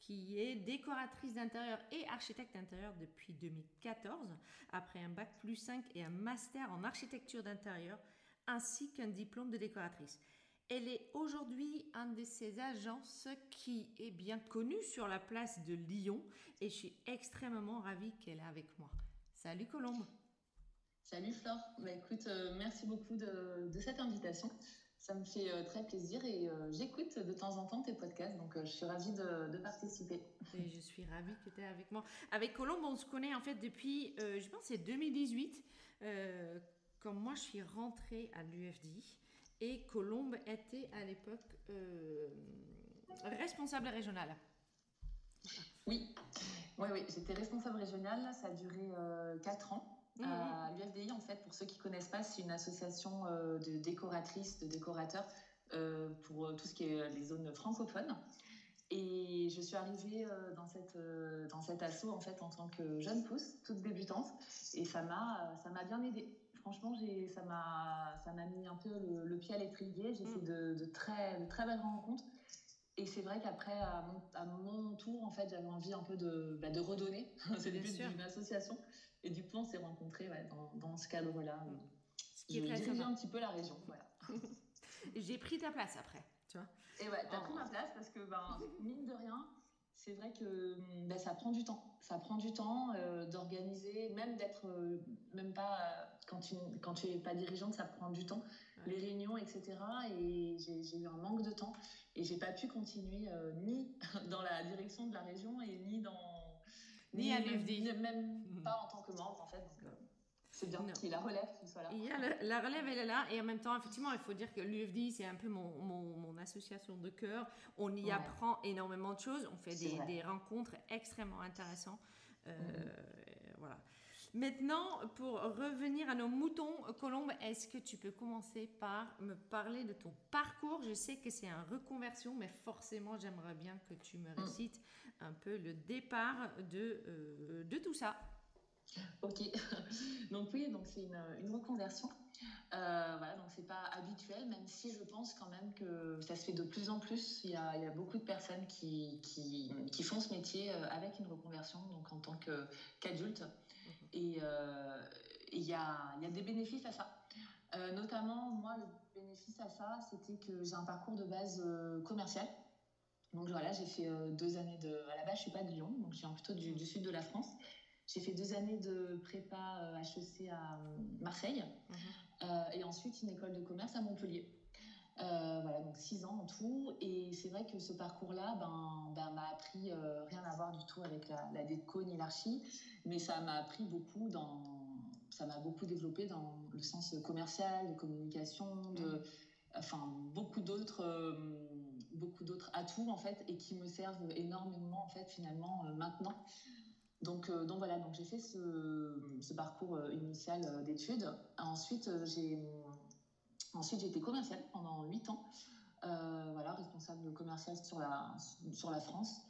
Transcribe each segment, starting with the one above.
qui est décoratrice d'intérieur et architecte d'intérieur depuis 2014, après un bac plus 5 et un master en architecture d'intérieur, ainsi qu'un diplôme de décoratrice. Elle est aujourd'hui un de ces agences qui est bien connue sur la place de Lyon et je suis extrêmement ravie qu'elle est avec moi. Salut Colombe. Salut Flore. Bah, écoute, euh, merci beaucoup de, de cette invitation. Ça me fait euh, très plaisir et euh, j'écoute de temps en temps tes podcasts, donc euh, je suis ravie de, participer. Et je suis ravie que tu es avec moi. Avec Colombe, on se connaît en fait depuis, je pense, c'est 2018, quand moi je suis rentrée à l'UFD. Et Colombe était à l'époque responsable régional. Oui, oui, oui. j'étais responsable régional, ça a duré 4 ans. Euh, L'UFDI, en fait, pour ceux qui ne connaissent pas, c'est une association euh, de décoratrices, de décorateurs euh, pour tout ce qui est les zones francophones. Et je suis arrivée dans cette dans cet asso en fait en tant que jeune pousse, toute débutante, et ça m'a ça m'a bien aidée. Franchement, j'ai ça m'a ça m'a mis un peu le, pied à l'étrier. J'ai fait mm. de, de, très de très belles rencontres. Et c'est vrai qu'après, à, mon, tour, en fait, j'avais envie un peu de, bah, de redonner. c'est le but d'une association. Et du coup, on s'est rencontrés dans, dans, ce cadre-là. Ce qui est très un petit peu la région. Voilà. J'ai pris ta place après, tu vois. Et ouais, t'as pris ma place parce que, ben, mine de rien, c'est vrai que ben, ça prend du temps. Ça prend du temps euh, d'organiser, même d'être, euh, même pas euh, quand tu quand tu es pas dirigeante, ça prend du temps, les réunions, etc. Et j'ai eu un manque de temps et j'ai pas pu continuer ni dans la direction de la région et ni dans ni, à l'UFD, même mhm. pas en tant que membre en fait. Donc, c'est bien qu'il y ait la relève qui soit là. Il y a la, relève, elle est là. Et en même temps, effectivement, il faut dire que l'UFD, c'est un peu mon, mon, mon, association de cœur. On y apprend énormément de choses. On fait des, des, rencontres extrêmement intéressantes. Euh, mm-hmm. Voilà. Maintenant, pour revenir à nos moutons, Colombe, est-ce que tu peux commencer par me parler de ton parcours? Je sais que c'est un reconversion, mais forcément, j'aimerais bien que tu me mm. récites un peu le départ de, euh, de tout ça. Ok, donc oui, donc c'est une, une, reconversion. Euh, voilà, donc c'est pas habituel, même si je pense quand même que ça se fait de plus en plus. Il y a, il y a beaucoup de personnes qui, qui, qui, font ce métier euh, avec une reconversion, donc en tant qu'adulte. Mhm. Et euh, il y, a, il y a des bénéfices à ça. Euh, notamment, moi, le bénéfice à ça, c'était que j'ai un parcours de base commercial. Donc voilà, j'ai fait deux années de. À la base, je suis pas de Lyon, donc je viens plutôt du, du sud de la France. J'ai fait deux années de prépa HEC euh, à euh, Marseille mhm. euh, et ensuite une école de commerce à Montpellier. voilà, donc six ans en tout. Et c'est vrai que ce parcours-là ben, ben, m'a appris rien à voir du tout avec la, la déco ni l'archi, mais ça m'a appris beaucoup dans. Ça m'a beaucoup développé dans le sens commercial, de communication, de. Mhm. Enfin, beaucoup d'autres. Beaucoup d'autres atouts en fait et qui me servent énormément en fait finalement maintenant. Donc, euh, donc voilà, donc j'ai fait ce, parcours euh, initial euh, d'études. Ensuite, j'ai ensuite j'ai été commerciale pendant 8 ans, voilà, responsable commercial sur la sur la France.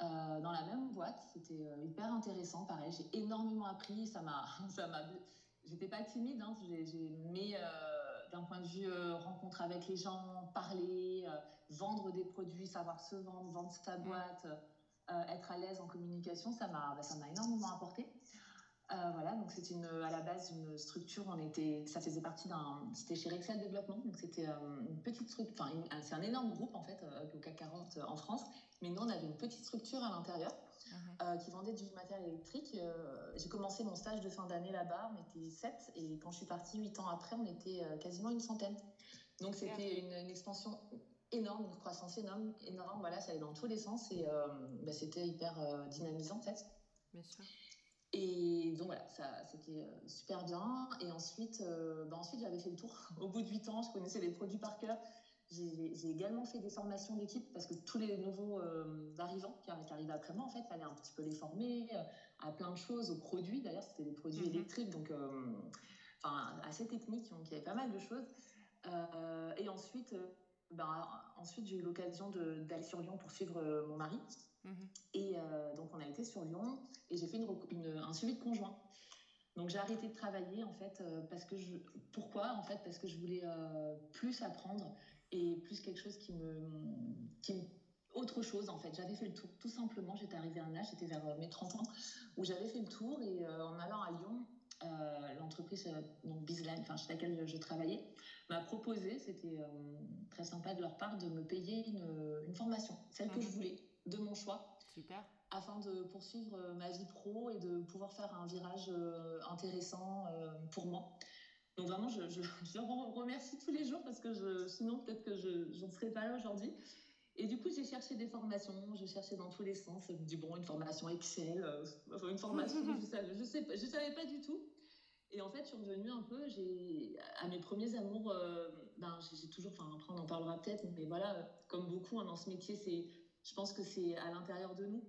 dans la même boîte, c'était hyper intéressant, pareil, j'ai énormément appris, ça m'a ça m'a j'étais pas timide hein, j'ai mais d'un point de vue rencontre avec les gens, parler, vendre des produits, savoir se vendre, vendre sa boîte. Euh, être à l'aise en communication, ça m'a bah, ça m'a énormément apporté. Euh, voilà, donc une, à la base une structure, on était, ça faisait partie d'un, c'était chez Rexel Développement, donc c'était euh, une petite structure, enfin c'est un énorme groupe en fait, au CAC 40 en France, mais nous on avait une petite structure à l'intérieur uh-huh. qui vendait du matériel électrique. j'ai commencé mon stage de fin d'année là-bas, on était 7 et quand je suis partie 8 ans après, on était quasiment une centaine. Donc c'était une, une, expansion énorme, une croissance énorme, énorme, voilà, ça allait dans tous les sens et bah, c'était hyper dynamisant en fait. Bien sûr. Et donc voilà, ça, c'était euh, super bien. Et ensuite, euh, bah ensuite j'avais fait le tour. Au bout de 8 ans, je connaissais les produits par cœur. J'ai également fait des formations d'équipe parce que tous les nouveaux euh, arrivants qui, qui, arrivaient après moi, en fait, fallait un petit peu les former à plein de choses, aux produits. D'ailleurs, c'était des produits mhm. électriques, donc enfin, assez techniques, donc il y avait pas mal de choses. et ensuite, ben, ensuite j'ai eu l'occasion d'aller sur Lyon pour suivre mon mari Mhm. Et euh, donc, on a été sur Lyon et j'ai fait une, un suivi de conjoint. Donc, j'ai arrêté de travailler, en fait, euh, parce que je. Pourquoi En fait, parce que je voulais euh, plus apprendre et plus quelque chose qui me. Qui autre chose, en fait. J'avais fait le tour, tout simplement. J'étais arrivée à un âge, j'étais vers mes 30 ans, où j'avais fait le tour et en allant à Lyon, l'entreprise donc Bizline, enfin chez laquelle je, travaillais, m'a proposé, c'était très sympa de leur part, de me payer une, une formation, celle que mhm. je voulais de mon choix. Super. Afin de poursuivre euh, ma vie pro et de pouvoir faire un virage euh, intéressant euh, pour moi. Donc vraiment, je, je, je, remercie tous les jours parce que je, sinon peut-être que je n'en serais pas là aujourd'hui. Et du coup, j'ai cherché des formations, j'ai cherché dans tous les sens. Je me bon, une formation Excel, une formation, je ne savais, je sais, je savais pas du tout. Et en fait, je suis revenue un peu, j'ai, à mes premiers amours, ben, j'ai, toujours, enfin après on en parlera peut-être, mais voilà, comme beaucoup hein, dans ce métier, c'est je pense que c'est à l'intérieur de nous.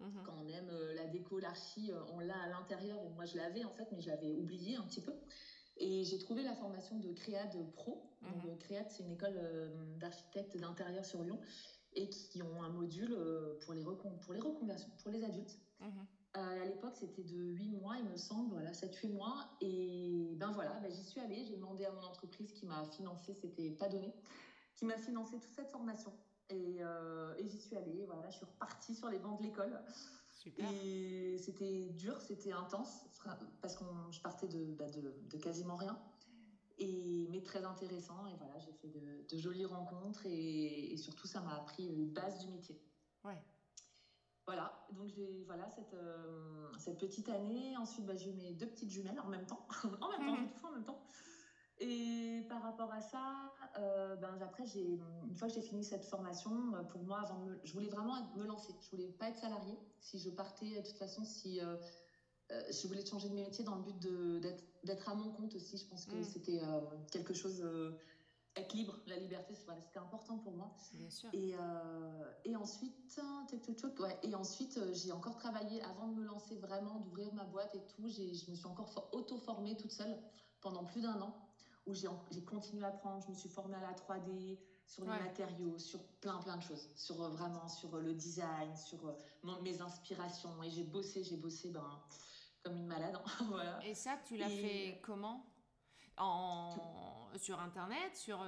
Mhm. Quand on aime euh, la déco, l'archi, euh, on l'a à l'intérieur. Moi, je l'avais en fait, mais je l'avais oublié un petit peu. Et j'ai trouvé la formation de Créade Pro. Donc, mhm. Créade, c'est une école euh, d'architectes d'intérieur sur Lyon et qui ont un module pour les, pour les reconversions, pour les adultes. Mhm. à l'époque, c'était de 8 mois, il me semble, voilà, 7-8 mois. Et ben voilà, ben j'y suis allée. J'ai demandé à mon entreprise qui m'a financé, c'était pas donné, qui m'a financé toute cette formation. Euh, et, j'y suis allée. Voilà, je suis repartie sur les bancs de l'école. Et c'était dur, c'était intense, parce que je partais bah, de, de, quasiment rien. Et, mais très intéressant. Et voilà, j'ai fait de, jolies rencontres. Et, surtout, ça m'a appris les bases du métier. Ouais. Voilà, donc j'ai voilà cette, euh, cette petite année. Ensuite, bah, j'ai eu mes deux petites jumelles en même temps. en même temps, tout en même temps. Et par rapport à ça, euh, ben, après, une fois que j'ai fini cette formation, euh, pour moi, avant je voulais vraiment me lancer. Je voulais pas être salariée. Si je partais, de toute façon, si euh, je voulais changer de métier dans le but d'être à mon compte aussi, je pense que mm. c'était quelque chose. être libre, la liberté, c'était important pour moi. Bien sûr. Et, et ensuite, ouais, et ensuite, j'ai encore travaillé avant de me lancer vraiment, d'ouvrir ma boîte et tout. Je me suis encore auto-formée toute seule pendant plus d'un an où j'ai continué à apprendre, je me suis formée à la 3D, sur les matériaux, sur plein plein de choses, sur euh, vraiment sur euh, le design, sur euh, mes inspirations et j'ai bossé, j'ai bossé ben comme une malade. Hein, voilà. Et ça, tu l'as fait comment? En... Sur Internet, sur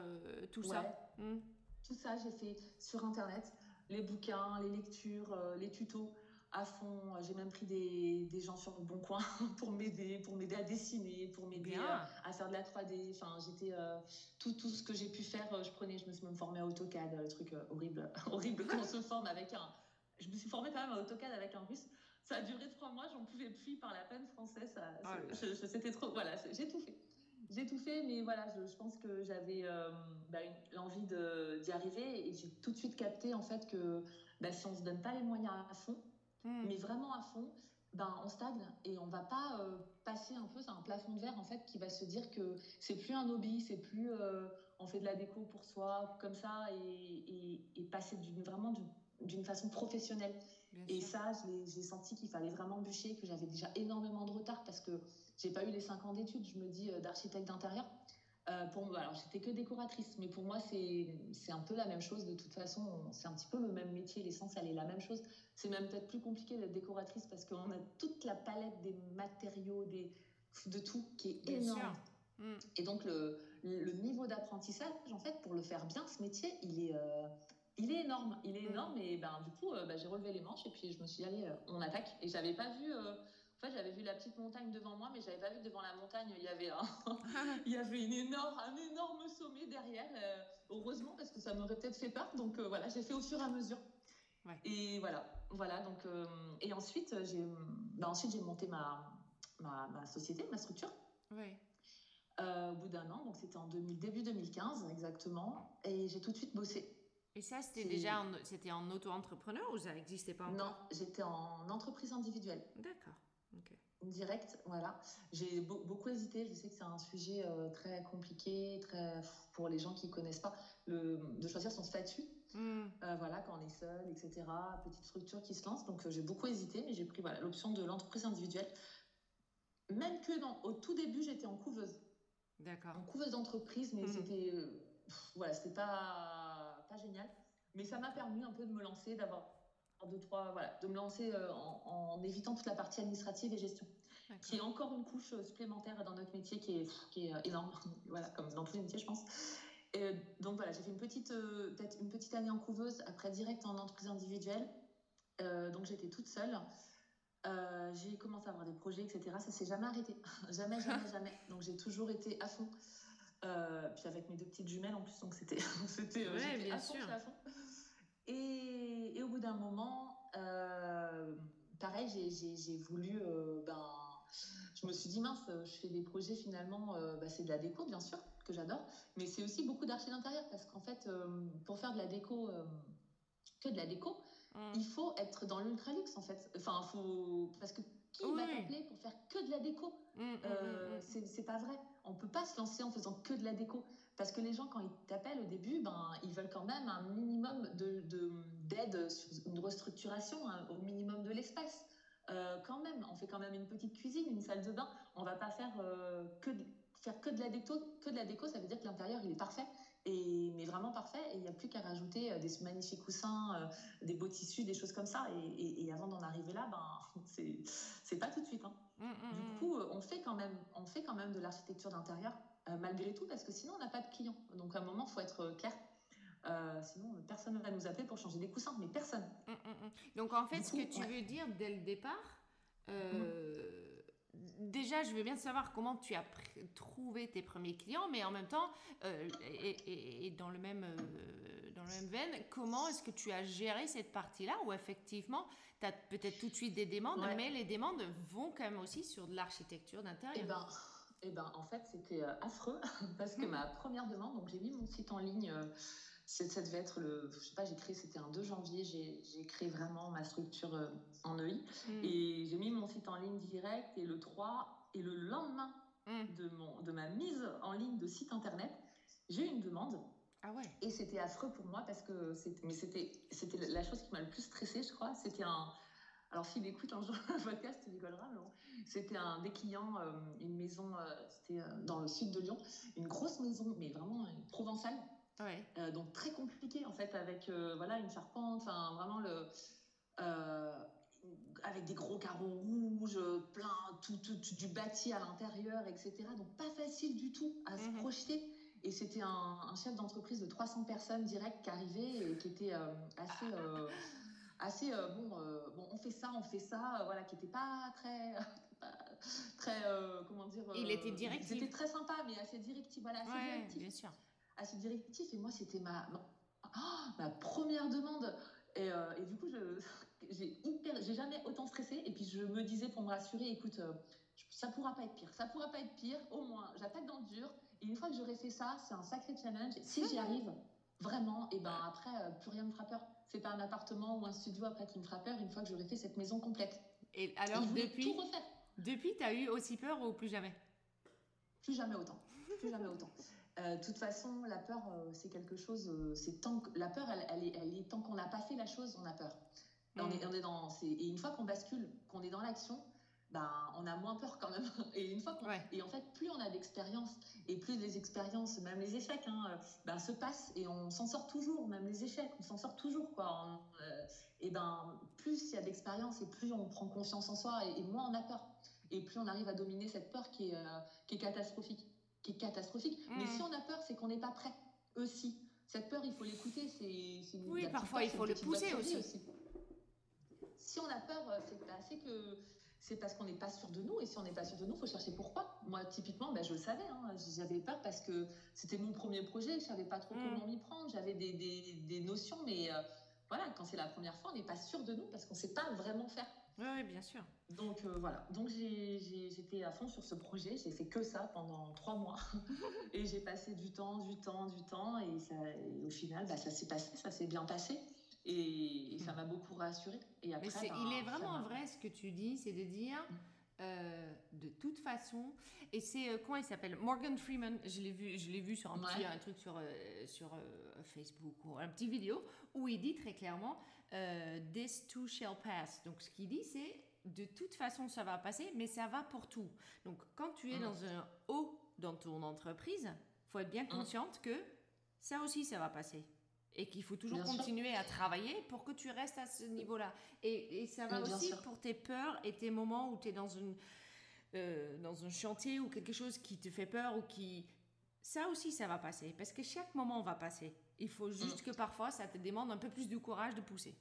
tout ça? Hmm. Tout ça, j'ai fait sur Internet, les bouquins, les lectures, les tutos à fond. J'ai même pris des, des, gens sur le bon coin pour m'aider, pour m'aider à dessiner, pour m'aider à, faire de la 3D. Enfin, j'étais euh, tout, tout ce que j'ai pu faire, euh, je prenais. Je me suis même formée à AutoCAD, le truc euh, horrible, horrible quand on se forme avec un. Je me suis formée quand même à AutoCAD avec un russe. Ça a duré trois mois, j'en pouvais plus par la peine française. Ça, c'était trop. Voilà, j'ai tout fait. J'ai tout fait, mais voilà, je, je pense que j'avais bah, l'envie d'y arriver et j'ai tout de suite capté en fait que bah, si on se donne pas les moyens à fond, Hmm. mais vraiment à fond, ben, on stagne et on va pas euh, passer un peu, c'est un plafond de verre en fait qui va se dire que c'est plus un hobby, c'est plus euh, on fait de la déco pour soi comme ça et, et, passer vraiment d'une façon professionnelle. Et ça, j'ai senti qu'il fallait vraiment bûcher, que j'avais déjà énormément de retard parce que j'ai pas eu les 5 ans d'études, je me dis, euh, d'architecte d'intérieur. Euh, pour moi, alors j'étais que décoratrice, mais pour moi c'est un peu la même chose de toute façon. C'est un petit peu le même métier, l'essence elle est la même chose. C'est même peut-être plus compliqué d'être décoratrice parce qu'on a toute la palette des matériaux, des, de tout qui est énorme. Mm. Et donc le, le niveau d'apprentissage, en fait, pour le faire bien, ce métier, il est, euh, il est énorme. Il est énorme et ben, du coup, euh, ben, j'ai relevé les manches et puis je me suis dit, allez, on attaque. Et j'avais pas vu En fait, j'avais vu la petite montagne devant moi, mais j'avais pas vu que devant la montagne, il y avait un, il y avait une énorme, un énorme sommet derrière. euh, heureusement, parce que ça m'aurait peut-être fait peur. Donc euh, voilà, j'ai fait au fur et à mesure. Ouais. Et voilà, voilà. Donc euh, et ensuite, j'ai, bah, ensuite j'ai monté ma, ma, ma société, ma structure. Oui. euh, au bout d'un an, donc c'était en 2000, début 2015 exactement, et j'ai tout de suite bossé. Et ça, c'était déjà en, c'était en auto-entrepreneur ou ça n'existait pas encore Non, j'étais en entreprise individuelle. D'accord. Ok. Direct, voilà. J'ai beau- beaucoup hésité. Je sais que c'est un sujet euh, très compliqué, très pour les gens qui connaissent pas, le, de choisir son statut. Hmm. Euh, voilà, quand on est seul, etc. Petite structure qui se lance. Donc euh, j'ai beaucoup hésité, mais j'ai pris voilà l'option de l'entreprise individuelle. Même que dans, au tout début, j'étais en couveuse, D'accord. en couveuse d'entreprise, mais Mhm. c'était voilà, c'était pas pas génial. Mais ça m'a permis un peu de me lancer, d'avoir deux trois voilà, de me lancer euh, en, en évitant toute la partie administrative et gestion qui est encore une couche euh, supplémentaire dans notre métier qui est, qui est euh, énorme, voilà, comme dans tous les métiers, je pense. Et donc voilà, j'ai fait une petite, euh, peut-être une petite année en couveuse, après direct en entreprise individuelle. Euh, donc j'étais toute seule. Euh, j'ai commencé à avoir des projets, etc. Ça s'est jamais arrêté, jamais, jamais, jamais. Donc j'ai toujours été à fond. Euh, puis avec mes deux petites jumelles en plus, donc c'était, c'était, euh, Ouais, bien à fond, sûr. j'étais à fond. Et, et au bout d'un moment, euh, pareil, j'ai, voulu, euh, ben, je me suis dit mince, je fais des projets finalement, bah, c'est de la déco bien sûr que j'adore, mais c'est aussi beaucoup d'archi d'intérieur parce qu'en fait, pour faire de la déco, que de la déco, Hmm. il faut être dans l'ultra luxe en fait. Enfin, faut parce que qui Oui. va t'appeler pour faire que de la déco Hmm, hmm, euh, hmm. c'est pas vrai. On peut pas se lancer en faisant que de la déco. Parce que les gens, quand ils t'appellent au début, ben, ils veulent quand même un minimum d'aide de, sur une restructuration, hein, au minimum de l'espace. Euh, quand même, on fait quand même une petite cuisine, une salle de bain. On va pas faire, euh, que, de, faire que de la déco. Que de la déco, ça veut dire que l'intérieur, il est parfait. Et, mais vraiment parfait. Et il n'y a plus qu'à rajouter euh, des magnifiques coussins, euh, des beaux tissus, des choses comme ça. Et, et- et avant d'en arriver là, ben, c'est c'est pas tout de suite. Hein. Hmm, hmm, Du hmm. coup, euh, on fait quand même, on fait quand même de l'architecture d'intérieur, euh, malgré tout, parce que sinon, on n'a pas de clients. Donc, à un moment, il faut être clair. Euh, sinon, personne ne va nous appeler pour changer des coussins, mais personne. Donc en fait, Du ce coup, que tu ouais. veux dire dès le départ, déjà, je veux bien savoir comment tu as trouvé tes premiers clients, mais en même temps, euh, et, et- et dans le même euh, dans le même veine, comment est-ce que tu as géré cette partie-là où effectivement, tu as peut-être tout de suite des demandes, Ouais. mais les demandes vont quand même aussi sur de l'architecture Et d'intérieur. ben, eh ben, en fait, c'était euh, affreux, parce que ma première demande, donc j'ai mis mon site en ligne. c'est- ça devait être le, je sais pas, j'ai créé, c'était un 2 janvier, j'ai créé vraiment ma structure en EI. Mm, Et mis mon site en ligne direct, et le 3, et le lendemain mm. de, mon, de ma mise en ligne de site internet, j'ai eu une demande. Ah ouais. Et c'était affreux pour moi parce que c'était, mais c'était, c'était la chose qui m'a le plus stressée, je crois. C'était un, alors s'il écoute un jour le podcast, il rigolera, mais bon. C'était un des clients, euh, une maison, euh, c'était euh, dans le sud de Lyon, une grosse maison, mais vraiment provençale, Ouais. donc très compliquée en fait, avec voilà une charpente, enfin vraiment le, avec des gros carreaux rouges, plein tout, tout- tout du bâti à l'intérieur, etc. Donc pas facile du tout à se Mhm. projeter. Et c'était un, un chef d'entreprise de 300 personnes direct qui arrivait et qui était euh, assez, euh, assez euh, bon, bon. On fait ça, on fait ça, voilà, qui était pas très, très, comment dire. Il était directif. C'était très sympa, mais assez directif, voilà, assez Ouais, directif bien sûr. assez directif et moi c'était ma, ma, ma première demande et, et du coup je j'ai hyper j'ai jamais autant stressé. Et puis je me disais pour me rassurer écoute euh, ça pourra pas être pire. Ça pourra pas être pire. Au moins j'attaque dans le dur. Et une fois que j'aurai fait ça c'est un sacré challenge. Si j'y arrive vraiment et ben après euh, plus rien me fera peur. C'est pas un appartement ou un studio après qui me fera peur une fois que j'aurai fait cette maison complète. Et Et alors, voulait depuis, tout refaire. depuis tu as eu aussi peur ou plus jamais? Plus jamais autant. Plus jamais autant. Euh, De toute façon, la peur, euh, c'est quelque chose. euh, c'est tant que la peur, elle, elle est, elle est tant qu'on n'a pas fait la chose, on a peur. On Mm. est, on est dans. Et une fois qu'on bascule, qu'on est dans l'action, ben, on a moins peur quand même. Et une fois. Ouais. Et en fait, plus on a d'expérience et plus les expériences, même les échecs, hein, ben, se passent et on s'en sort toujours. Même les échecs, on s'en sort toujours, quoi. On- euh, et ben, plus il y a d'expérience et plus on prend confiance en soi et, et moins on a peur. Et plus on arrive à dominer cette peur qui est, euh, qui est catastrophique. Qui est catastrophique. Mais Mm. si on a peur, c'est qu'on n'est pas prêt aussi. Cette peur, il faut l'écouter. C'est, Oui, parfois, peur, il faut le pousser aussi. Si on a peur, euh, c'est, bah, c'est que c'est parce qu'on n'est pas sûr de nous. Et si on n'est pas sûr de nous, il faut chercher pourquoi. Moi, typiquement, ben, je le savais. Hein, j'avais peur parce que c'était mon premier projet. Je savais pas trop mm. comment m'y prendre. J'avais des, des, des, notions, mais euh, voilà, quand c'est la première fois, on n'est pas sûr de nous parce qu'on ne sait pas vraiment faire. Oui, bien sûr. Donc euh, voilà, donc j'étais à fond sur ce projet, j'ai fait que ça pendant trois mois et j'ai passé du temps, du temps, du temps et, ça, au final, bah, ça s'est passé, ça s'est bien passé. Et, ça m'a beaucoup rassurée. Et après, Mais il est vraiment vrai ce que tu dis, c'est de dire. Mm. Euh, de toute façon, et c'est euh, comment il s'appelle? Morgan Freeman. Je l'ai vu, je l'ai vu sur un petit un truc sur euh, sur Facebook ou un petit vidéo où il dit très clairement "This too shall pass". Donc ce qu'il dit, c'est de toute façon ça va passer, mais ça va pour tout. Donc quand tu es mm. dans un haut dans ton entreprise, faut être bien consciente que ça aussi ça va passer et qu'il faut toujours continuer à travailler pour que tu restes à ce niveau-là. Et, et, ça va aussi pour tes peurs et tes moments où tu es dans, une, euh, dans un chantier ou quelque chose qui te fait peur ou qui... Ça aussi, ça va passer. Parce que chaque moment va passer. Il faut juste mm. que parfois, ça te demande un peu plus de courage de pousser.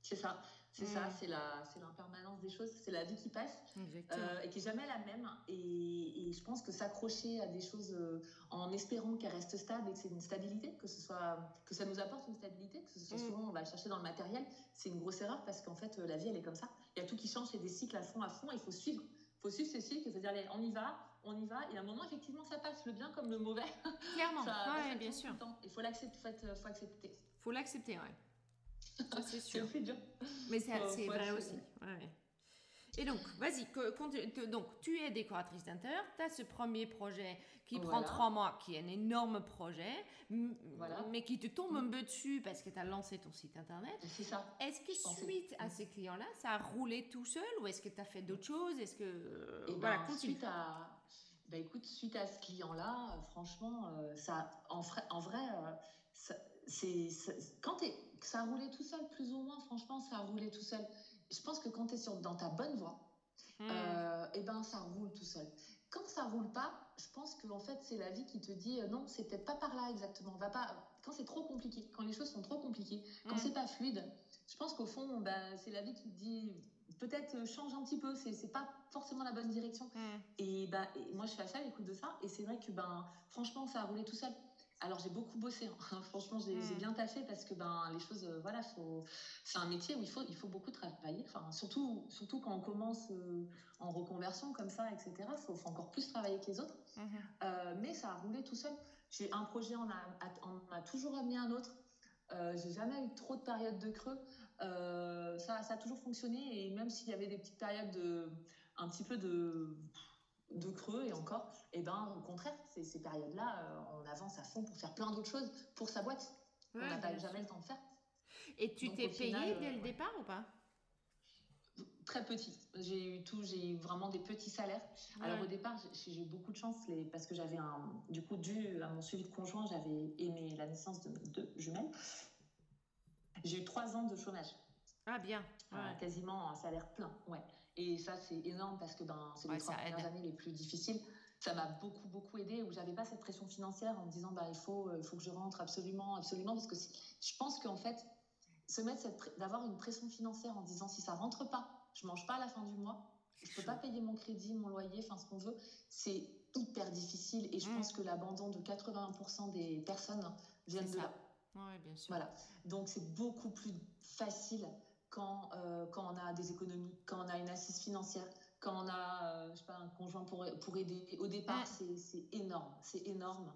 C'est ça. C'est ça, mm. c'est la, c'est l'impermanence des choses, c'est la vie qui passe euh, et qui est jamais la même. Et, et je pense que s'accrocher à des choses euh, en espérant qu'elles restent stables et que c'est une stabilité, que ce soit, que ça nous apporte une stabilité, que ce soit mm. souvent on va chercher dans le matériel, c'est une grosse erreur parce qu'en fait euh, la vie elle est comme ça. Il y a tout qui change, c'est des cycles à fond, à fond. Il faut suivre, il faut suivre ces cycles, c'est-à-dire allez, on y va, on y va, et à un moment effectivement ça passe, le bien comme le mauvais. Clairement, ouais, bien sûr. Il faut l'accepter, faut. Faut l'accepter, ouais c'est sûr. C'est dur. Mais c'est vrai aussi. Et donc, vas-y, donc tu es décoratrice d'intérieur, tu as ce premier projet qui prend trois mois, qui est un énorme projet, mais qui te tombe un peu dessus parce que tu as lancé ton site internet. C'est ça. Est-ce que suite à ces clients-là, ça a roulé tout seul ou est-ce que tu as fait d'autres choses? Est-ce que. Euh, Et voilà, ben, Suite à. Bah écoute, suite à ce client-là, euh, franchement, euh, ça, en, en vrai, c'est quand ça a roulé tout seul, plus ou moins, franchement, ça a roulé tout seul. Je pense que quand tu es sur, dans ta bonne voie, euh, et eh ben, ça roule tout seul. Quand ça roule pas, je pense que en fait, c'est la vie qui te dit euh, non, c'est peut-être pas par là exactement. Va pas. Quand c'est trop compliqué, quand les choses sont trop compliquées, quand hmm. c'est pas fluide, je pense qu'au fond, bah, c'est la vie qui te dit peut-être euh, change un petit peu, c'est pas forcément la bonne direction. Hmm. Et, et moi, je fais à ça, l'écoute de ça, et c'est vrai que ben, franchement, ça a roulé tout seul. Alors j'ai beaucoup bossé, hein. franchement j'ai mm. bien taffé parce que ben les choses, euh, voilà, c'est un métier où il faut, il faut beaucoup travailler. Enfin surtout, surtout quand on commence euh, en reconversion comme ça, etc. Il faut, encore plus travailler que les autres. Mm-hmm. Euh, mais ça a roulé tout seul. J'ai un projet, on a, a toujours amené un autre. j'ai jamais eu trop de périodes de creux. ça, ça a toujours fonctionné et même s'il y avait des petites périodes de, un petit peu de de creux et encore, et eh ben au contraire, ces, ces périodes-là, euh, on avance à fond pour faire plein d'autres choses pour sa boîte. on n'a pas jamais le temps de faire. Et tu t'es payé dès le départ ou pas? Très petit. J'ai eu tout, j'ai eu vraiment des petits salaires. Alors au départ, j'ai eu beaucoup de chance les, parce que j'avais un, du coup, dû à mon suivi de conjoint, j'avais aimé la naissance de deux jumelles. J'ai eu trois ans de chômage. Ah bien. quasiment un salaire plein, ouais. Et ça, c'est énorme parce que ben, c'est les trois premières années les plus difficiles. Ça m'a beaucoup, beaucoup aidé, où j'avais pas cette pression financière en me disant, bah, il faut, euh, il faut que je rentre absolument, absolument, parce que je pense qu'en fait, se mettre d'avoir une pression financière en disant, si ça rentre pas, je mange pas à la fin du mois, je peux pas payer mon crédit, mon loyer, enfin ce qu'on veut, c'est hyper difficile. Et je mm. pense que l'abandon de 80% des personnes viennent de là. Oui, bien sûr. Voilà. Donc c'est beaucoup plus facile quand, euh, quand on a des économies, quand on a une assise financière, quand on a euh, je sais pas, un conjoint pour, pour aider. Au départ, c'est énorme, c'est énorme.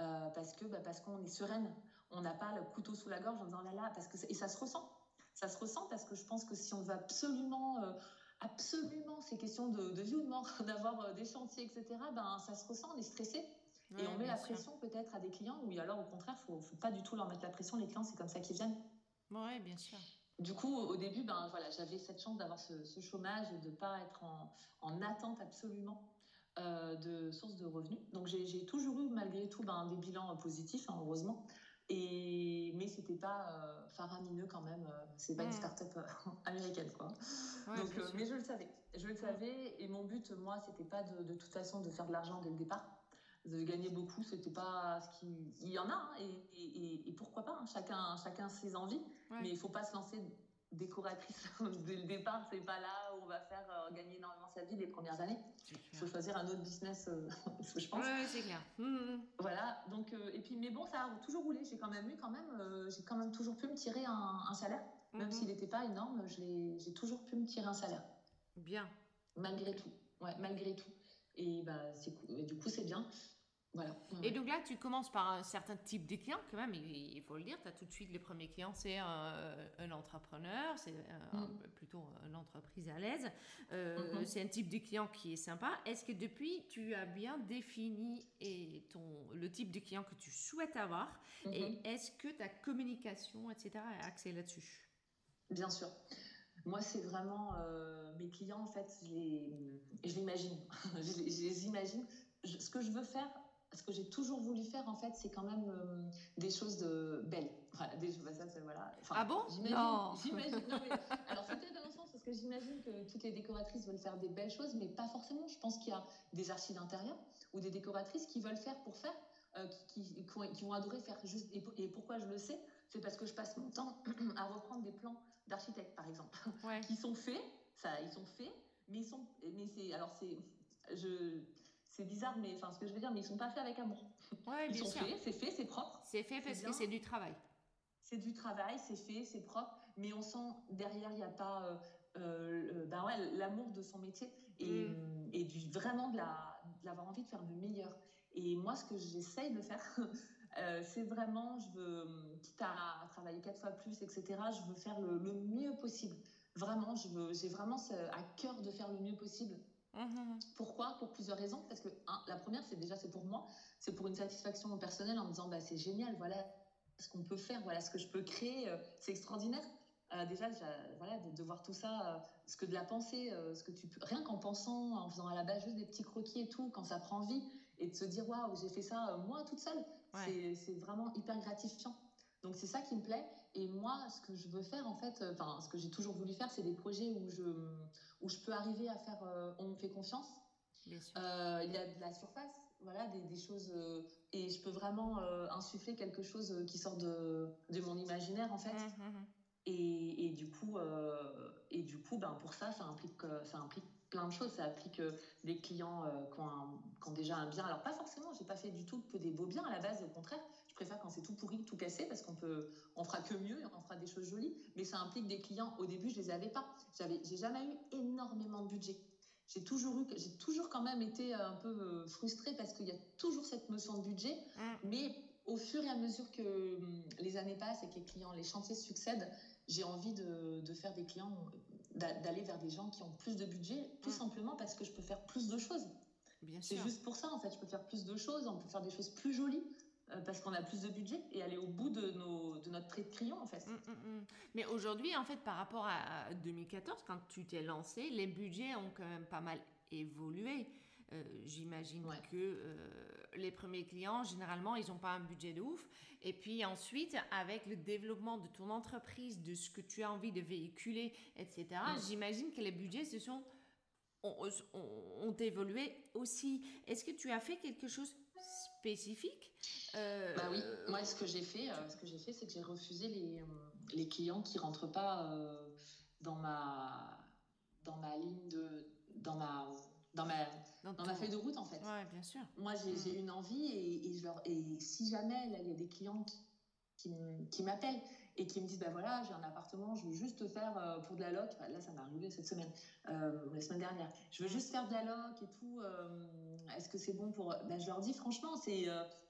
Euh, parce que bah, parce qu'on est sereine, on n'a pas le couteau sous la gorge en disant là là, parce que et ça se ressent, ça se ressent parce que je pense que si on veut absolument, absolument ces questions de, de, vie ou de mort, d'avoir des chantiers, etc. Ben ça se ressent, on est stressé. et on met la pression peut-être à des clients, ou alors au contraire, faut, faut pas du tout leur mettre la pression. Les clients, c'est comme ça qu'ils viennent. Oui, bien sûr. Du coup, au début, ben, voilà, j'avais cette chance d'avoir ce, chômage et de ne pas être en, attente absolument euh, de sources de revenus. Donc, j'ai toujours eu, malgré tout, ben, des bilans positifs, hein, heureusement. Et, mais ce n'était pas euh, faramineux quand même. Euh, c'est pas une start-up américaine, quoi. Donc, mais je le savais. Je le savais. Et mon but, moi, c'était pas de, de toute façon de faire de l'argent dès le départ de gagner beaucoup, c'était pas ce qui. Il y en a, hein, et, et, pourquoi pas, hein, chacun, chacun ses envies, mais il faut pas se lancer décoratrice dès le départ, c'est pas là où on va faire gagner énormément sa vie les premières années. Il faut choisir un autre business, je pense. Oui, c'est clair. Mmh, mmh. Voilà. Donc, et puis, mais bon, ça a toujours roulé. J'ai quand même eu, quand même, j'ai quand même toujours pu me tirer un, salaire, même mmh. s'il n'était pas énorme. J'ai toujours pu me tirer un salaire. Bien. Malgré tout. Ouais, malgré tout. Et bah, du coup, c'est bien. Voilà. Et donc là, tu commences par un certain type de clients, quand même, il faut le dire. Tu as tout de suite les premiers clients, c'est un, entrepreneur, c'est mm. plutôt une entreprise à l'aise. Euh, mm-hmm. C'est un type de client qui est sympa. Est-ce que depuis, tu as bien défini et ton, le type de client que tu souhaites avoir? Et mm-hmm. est-ce que ta communication, etc., est axée là-dessus? Bien sûr. Moi, c'est vraiment euh, mes clients, en fait, je les, je l'imagine. je, les imagine. ce que je veux faire, ce que j'ai toujours voulu faire, en fait, c'est quand même euh, des choses de belles. Voilà, des, bah, ça, voilà. ah bon? Non. J'imagine. alors, c'était dans le sens parce que j'imagine que toutes les décoratrices veulent faire des belles choses, mais pas forcément. Je pense qu'il y a des archives d'intérieur ou des décoratrices qui veulent faire pour faire, euh, qui, qui, qui, vont adorer faire juste. Et, pourquoi je le sais C'est parce que je passe mon temps à reprendre des plans d'architectes, par exemple, qui sont faits. Ça, ils sont faits, mais ils sont. Mais c'est. Alors, c'est. Je c'est bizarre, mais enfin, ce que je veux dire, mais ils sont pas faits avec amour. Ouais, ils sont faits, c'est fait, c'est propre. C'est fait parce que c'est du travail. C'est du travail, c'est fait, c'est propre, mais on sent derrière, il n'y a pas euh, euh, ben ouais, l'amour de son métier et, mm. et du, vraiment de l'avoir envie de faire le meilleur. Et moi, ce que j'essaye de faire, euh, c'est vraiment, je veux, quitte à, travailler quatre fois plus, etc., je veux faire le, le mieux possible. Vraiment, j'ai vraiment à cœur de faire le mieux possible Mhm. Pourquoi? Pour plusieurs raisons. Parce que la première, c'est déjà c'est pour moi, c'est pour une satisfaction personnelle en me disant bah, c'est génial, voilà ce qu'on peut faire, voilà ce que je peux créer, euh, c'est extraordinaire. Euh, déjà, voilà, de, voir tout ça, euh, ce que de la pensée, ce que tu peux, rien qu'en pensant, en faisant à la base juste des petits croquis et tout, quand ça prend vie, et de se dire waouh, j'ai fait ça moi toute seule, c'est vraiment hyper gratifiant. Donc c'est ça qui me plaît. Et moi, ce que je veux faire, en fait, enfin, ce que j'ai toujours voulu faire, c'est des projets où je, où je peux arriver à faire, euh, on me fait confiance. Euh, il y a de la surface, voilà, des, des choses, euh, et je peux vraiment insuffler quelque chose qui sort de, de mon imaginaire, en fait. Mmh, mmh, mmh. Et, et, du coup, et du coup, ben pour ça, ça implique, ça implique plein de choses. Ça implique des clients qui ont, qui, ont déjà un bien. Alors pas forcément, j'ai pas fait du tout que des beaux biens à la base. Au contraire, je préfère quand c'est tout pourri, tout cassé, parce qu'on peut, on fera que mieux on fera des choses jolies. Mais ça implique des clients. Au début, je les avais pas. J'avais, j'ai jamais eu énormément de budget. J'ai toujours eu, j'ai toujours quand même été un peu euh, frustrée parce qu'il y a toujours cette notion de budget. Mm. Mais au fur et à mesure que hum, les années passent et que les clients, les chantiers succèdent, j'ai envie de, de, faire des clients, d'aller vers des gens qui ont plus de budget, tout mm. simplement parce que je peux faire plus de choses. C'est juste pour ça, en fait, je peux faire plus de choses, on peut faire des choses plus jolies, euh, parce qu'on a plus de budget et aller au bout de, nos, de notre trait de crayon en fait. Mm, mm, mm. Mais aujourd'hui en fait par rapport à 2014 quand tu t'es lancé, les budgets ont quand même pas mal évolué. Euh, j'imagine que euh, les premiers clients, généralement, ils n'ont pas un budget de ouf. Et puis ensuite, avec le développement de ton entreprise, de ce que tu as envie de véhiculer, etc., j'imagine que les budgets se sont, ont, ont évolué aussi. Est-ce que tu as fait quelque chose spécifique? Euh, bah oui, moi ce que j'ai fait, euh, ce que j'ai fait, c'est que j'ai refusé les, euh, les, clients qui rentrent pas dans ma dans ma ligne de dans ma dans ma dans, ma feuille de route en fait. Ouais, bien sûr. Moi j'ai mm. une envie et, et, je leur, et si jamais il y a des clients qui, qui m'appellent et qui me disent bah voilà j'ai un appartement je veux juste faire pour de la loc là ça m'est arrivé cette semaine la semaine dernière je veux juste faire de la loc et tout est-ce que c'est bon pour bah, je leur dis franchement c'est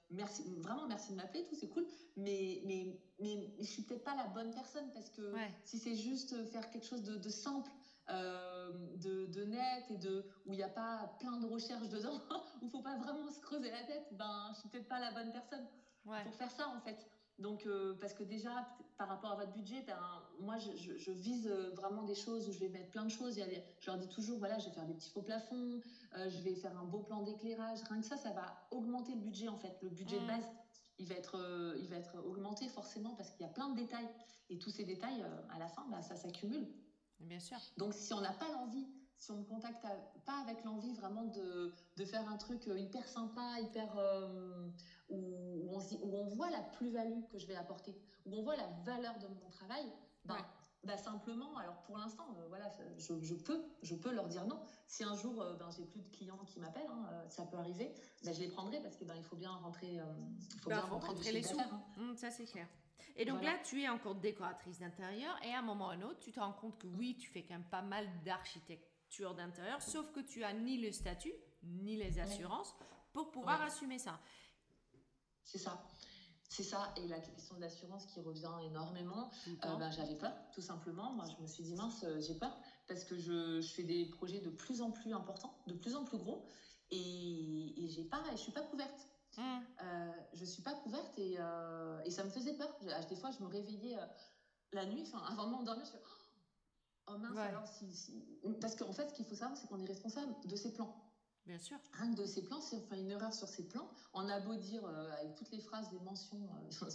merci, vraiment merci de m'appeler, tout c'est cool, mais, mais, mais, je suis peut-être pas la bonne personne parce que si c'est juste faire quelque chose de, simple, euh, de, de, net et de où il n'y a pas plein de recherches dedans, où il faut pas vraiment se creuser la tête, ben je suis peut-être pas la bonne personne pour faire ça en fait. Donc, euh, parce que déjà, par rapport à votre budget, ben, moi, je, je, vise vraiment des choses où je vais mettre plein de choses. Il y a je leur dis toujours, voilà, je vais faire des petits faux plafonds, euh, je vais faire un beau plan d'éclairage. Rien que ça, ça va augmenter le budget, en fait. Le budget de mm. base, il va, être, euh, il va être augmenté forcément parce qu'il y a plein de détails. Et tous ces détails, à la fin, ben, ça s'accumule. Bien sûr. Donc, si on n'a pas l'envie si on me contacte pas avec l'envie vraiment de, de, faire un truc hyper sympa, hyper où, on, où, on, voit la plus-value que je vais apporter, où on voit la valeur de mon travail, ben, simplement, alors pour l'instant, euh, voilà, je, je, peux, je peux leur dire non. Si un jour, euh, ben, j'ai plus de clients qui m'appellent, hein, euh, ça peut arriver, ben, je les prendrai parce que ben, il faut bien rentrer, il faut bah, bien rentrer, les sous. Hein. Mmh, ça c'est clair. Et donc là, tu es encore décoratrice d'intérieur et à un moment ou à un autre, tu te rends compte que oui, tu fais quand même pas mal d'architecture d'intérieur, sauf que tu as ni le statut ni les assurances pour pouvoir assumer ça. C'est ça. C'est ça, et la question de l'assurance qui revient énormément, euh, ben, j'avais peur, tout simplement. Moi, je me suis dit, mince, euh, j'ai peur, parce que je, je, fais des projets de plus en plus importants, de plus en plus gros, et, et j'ai pas, je suis pas couverte. Mmh. Euh, je suis pas couverte et, euh, et, ça me faisait peur. Des fois, je me réveillais la nuit, avant de m'endormir, je suis oh mince, alors si, si... Parce qu'en fait, ce qu'il faut savoir, c'est qu'on est responsable de ses plans. Bien sûr. Un de ces plans, c'est enfin une erreur sur ces plans. On a beau dire euh, avec toutes les phrases, les mentions, euh,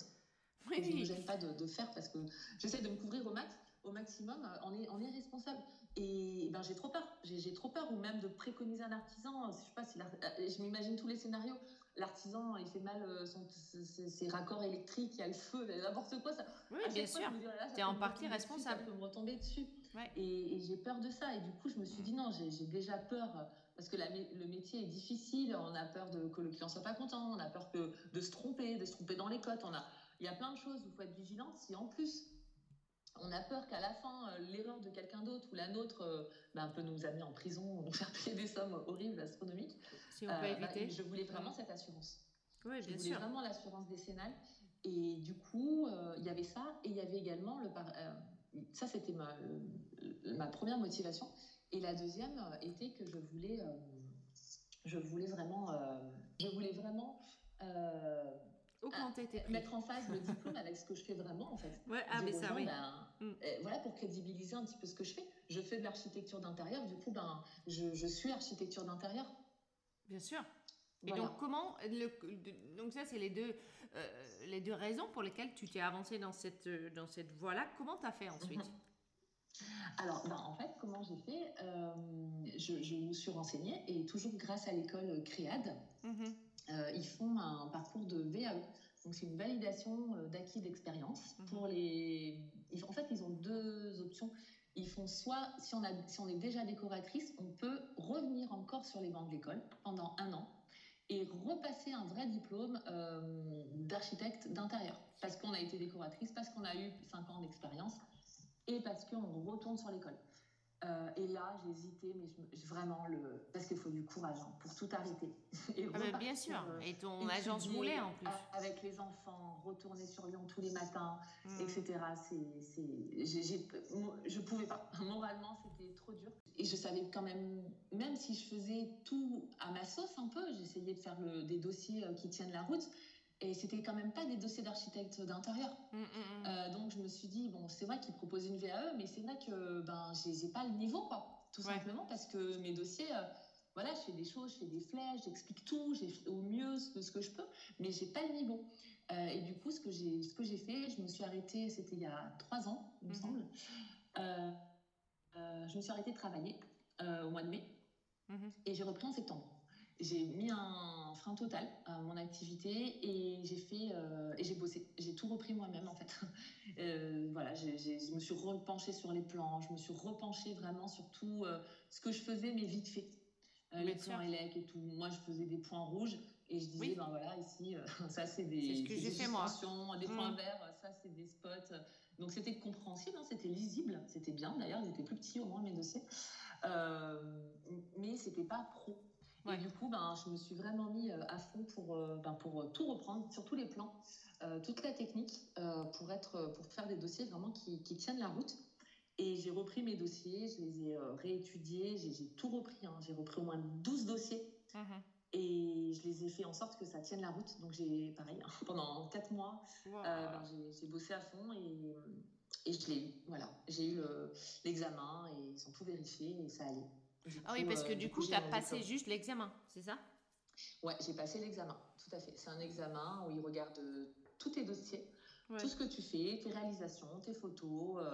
oui, je ne gêne pas de, de, faire parce que j'essaie de me couvrir au max, au maximum. Euh, on est, on est responsable. Et, ben j'ai trop peur. J'ai trop peur ou même de préconiser un artisan. Je sais pas si je m'imagine tous les scénarios. L'artisan, il fait mal son, ses, raccords électriques, il y a le feu, n'importe quoi. Ça, oui, bien sûr. Tu es en partie responsable. ça peut me retomber dessus. Et, et j'ai peur de ça. Et du coup, je me suis dit non, j'ai déjà peur parce que la, le métier est difficile, on a peur de, que le client soit pas content, on a peur que, de se tromper, de se tromper dans les cotes. On a, il y a plein de choses où il faut être vigilante. Si en plus on a peur qu'à la fin, euh, l'erreur de quelqu'un d'autre ou la nôtre euh, ben, peut nous amener en prison, nous faire payer des sommes horribles, astronomiques. Si on peut euh, ben, éviter. je voulais vraiment cette assurance. Oui, bien je voulais vraiment l'assurance décennale. Et du coup, il y avait ça. Et il y avait également le. ça, c'était ma, ma première motivation. Et la deuxième euh, était que je voulais, euh, je voulais vraiment, euh, je voulais vraiment mettre en phase le diplôme avec ce que je fais vraiment en fait. Ouais, ah mais ça oui. Ben, mm. Voilà pour crédibiliser un petit peu ce que je fais. Je fais de l'architecture d'intérieur, du coup ben je, je suis architecture d'intérieur. Bien sûr. Et donc comment le, donc ça c'est les deux les deux raisons pour lesquelles tu t'es avancé dans cette dans cette voie là. Comment tu as fait ensuite? Alors, ben, en fait, comment j'ai fait euh, je, me suis renseignée et toujours grâce à l'école CREAD, mhm. euh, ils font un parcours de VAE. Donc, c'est une validation euh, d'acquis d'expérience. Mhm. Pour les... En fait, ils ont deux options. Ils font soit, si on, a, si on est déjà décoratrice, on peut revenir encore sur les bancs de l'école pendant un an et repasser un vrai diplôme d'architecte d'intérieur. Parce qu'on a été décoratrice, parce qu'on a eu cinq ans d'expérience et parce qu'on retourne sur l'école. Euh, et là, j'ai hésité, mais je, vraiment le parce qu'il faut du courage hein, pour tout arrêter. Et ah bien sûr. Euh, et ton agence voulait en plus. Avec les enfants, retourner sur Lyon tous les matins, hmm. etc. C'est, c'est, je pouvais pas. Moralement, c'était trop dur. Et je savais quand même, même si je faisais tout à ma sauce un peu, j'essayais de faire le, des dossiers euh, qui tiennent la route. Et c'était quand même pas des dossiers d'architecte d'intérieur. Mm, mm, mm. euh, donc je me suis dit, bon, c'est vrai qu'ils proposent une VAE, mais c'est vrai que ben, j'ai pas le niveau, quoi. Tout simplement parce que mes dossiers, euh, voilà, je fais des choses, je fais des flèches, j'explique tout, j'ai au mieux ce, ce, que je peux, mais j'ai pas le niveau. Euh, et du coup, ce que j'ai ce que j'ai fait, je me suis arrêtée, c'était il y a trois ans, il me mm-hmm. semble. je me suis arrêtée de travailler au mois de mai mm-hmm. et j'ai repris en septembre j'ai mis un frein total à mon activité et j'ai fait euh, et j'ai bossé. J'ai tout repris moi-même en fait. Euh, voilà, je me suis repenchée sur les plans, je me suis repenchée vraiment sur tout euh, ce que je faisais mais vite fait. les plans élec et tout. Moi, je faisais des points rouges et je disais ben voilà ici ça c'est des, ce que j'ai fait moi. Des points mm. verts, ça c'est des spots. Donc c'était compréhensible, hein, c'était lisible, c'était bien. D'ailleurs, ils étaient plus petits au moins mes dossiers, mais c'était pas pro. Et du coup, ben, je me suis vraiment mis euh, à fond pour, euh, ben, pour euh, tout reprendre, sur tous les plans, toute la technique, pour, être, pour faire des dossiers vraiment qui, qui tiennent la route. Et j'ai repris mes dossiers, je les ai réétudiés, j'ai tout repris. Hein. J'ai repris au moins 12 dossiers. Mhm. Et je les ai fait en sorte que ça tienne la route. Donc j'ai, pareil, pendant 4 mois, ben, j'ai bossé à fond et, et je l'ai eu. Voilà, j'ai eu l'examen et ils ont tout vérifié et ça allait ah oui, parce que euh, du, coup, tu as passé juste l'examen, c'est ça? Ouais, j'ai passé l'examen, tout à fait. C'est un examen où ils regardent euh, tous tes dossiers, tout ce que tu fais, tes réalisations, tes photos,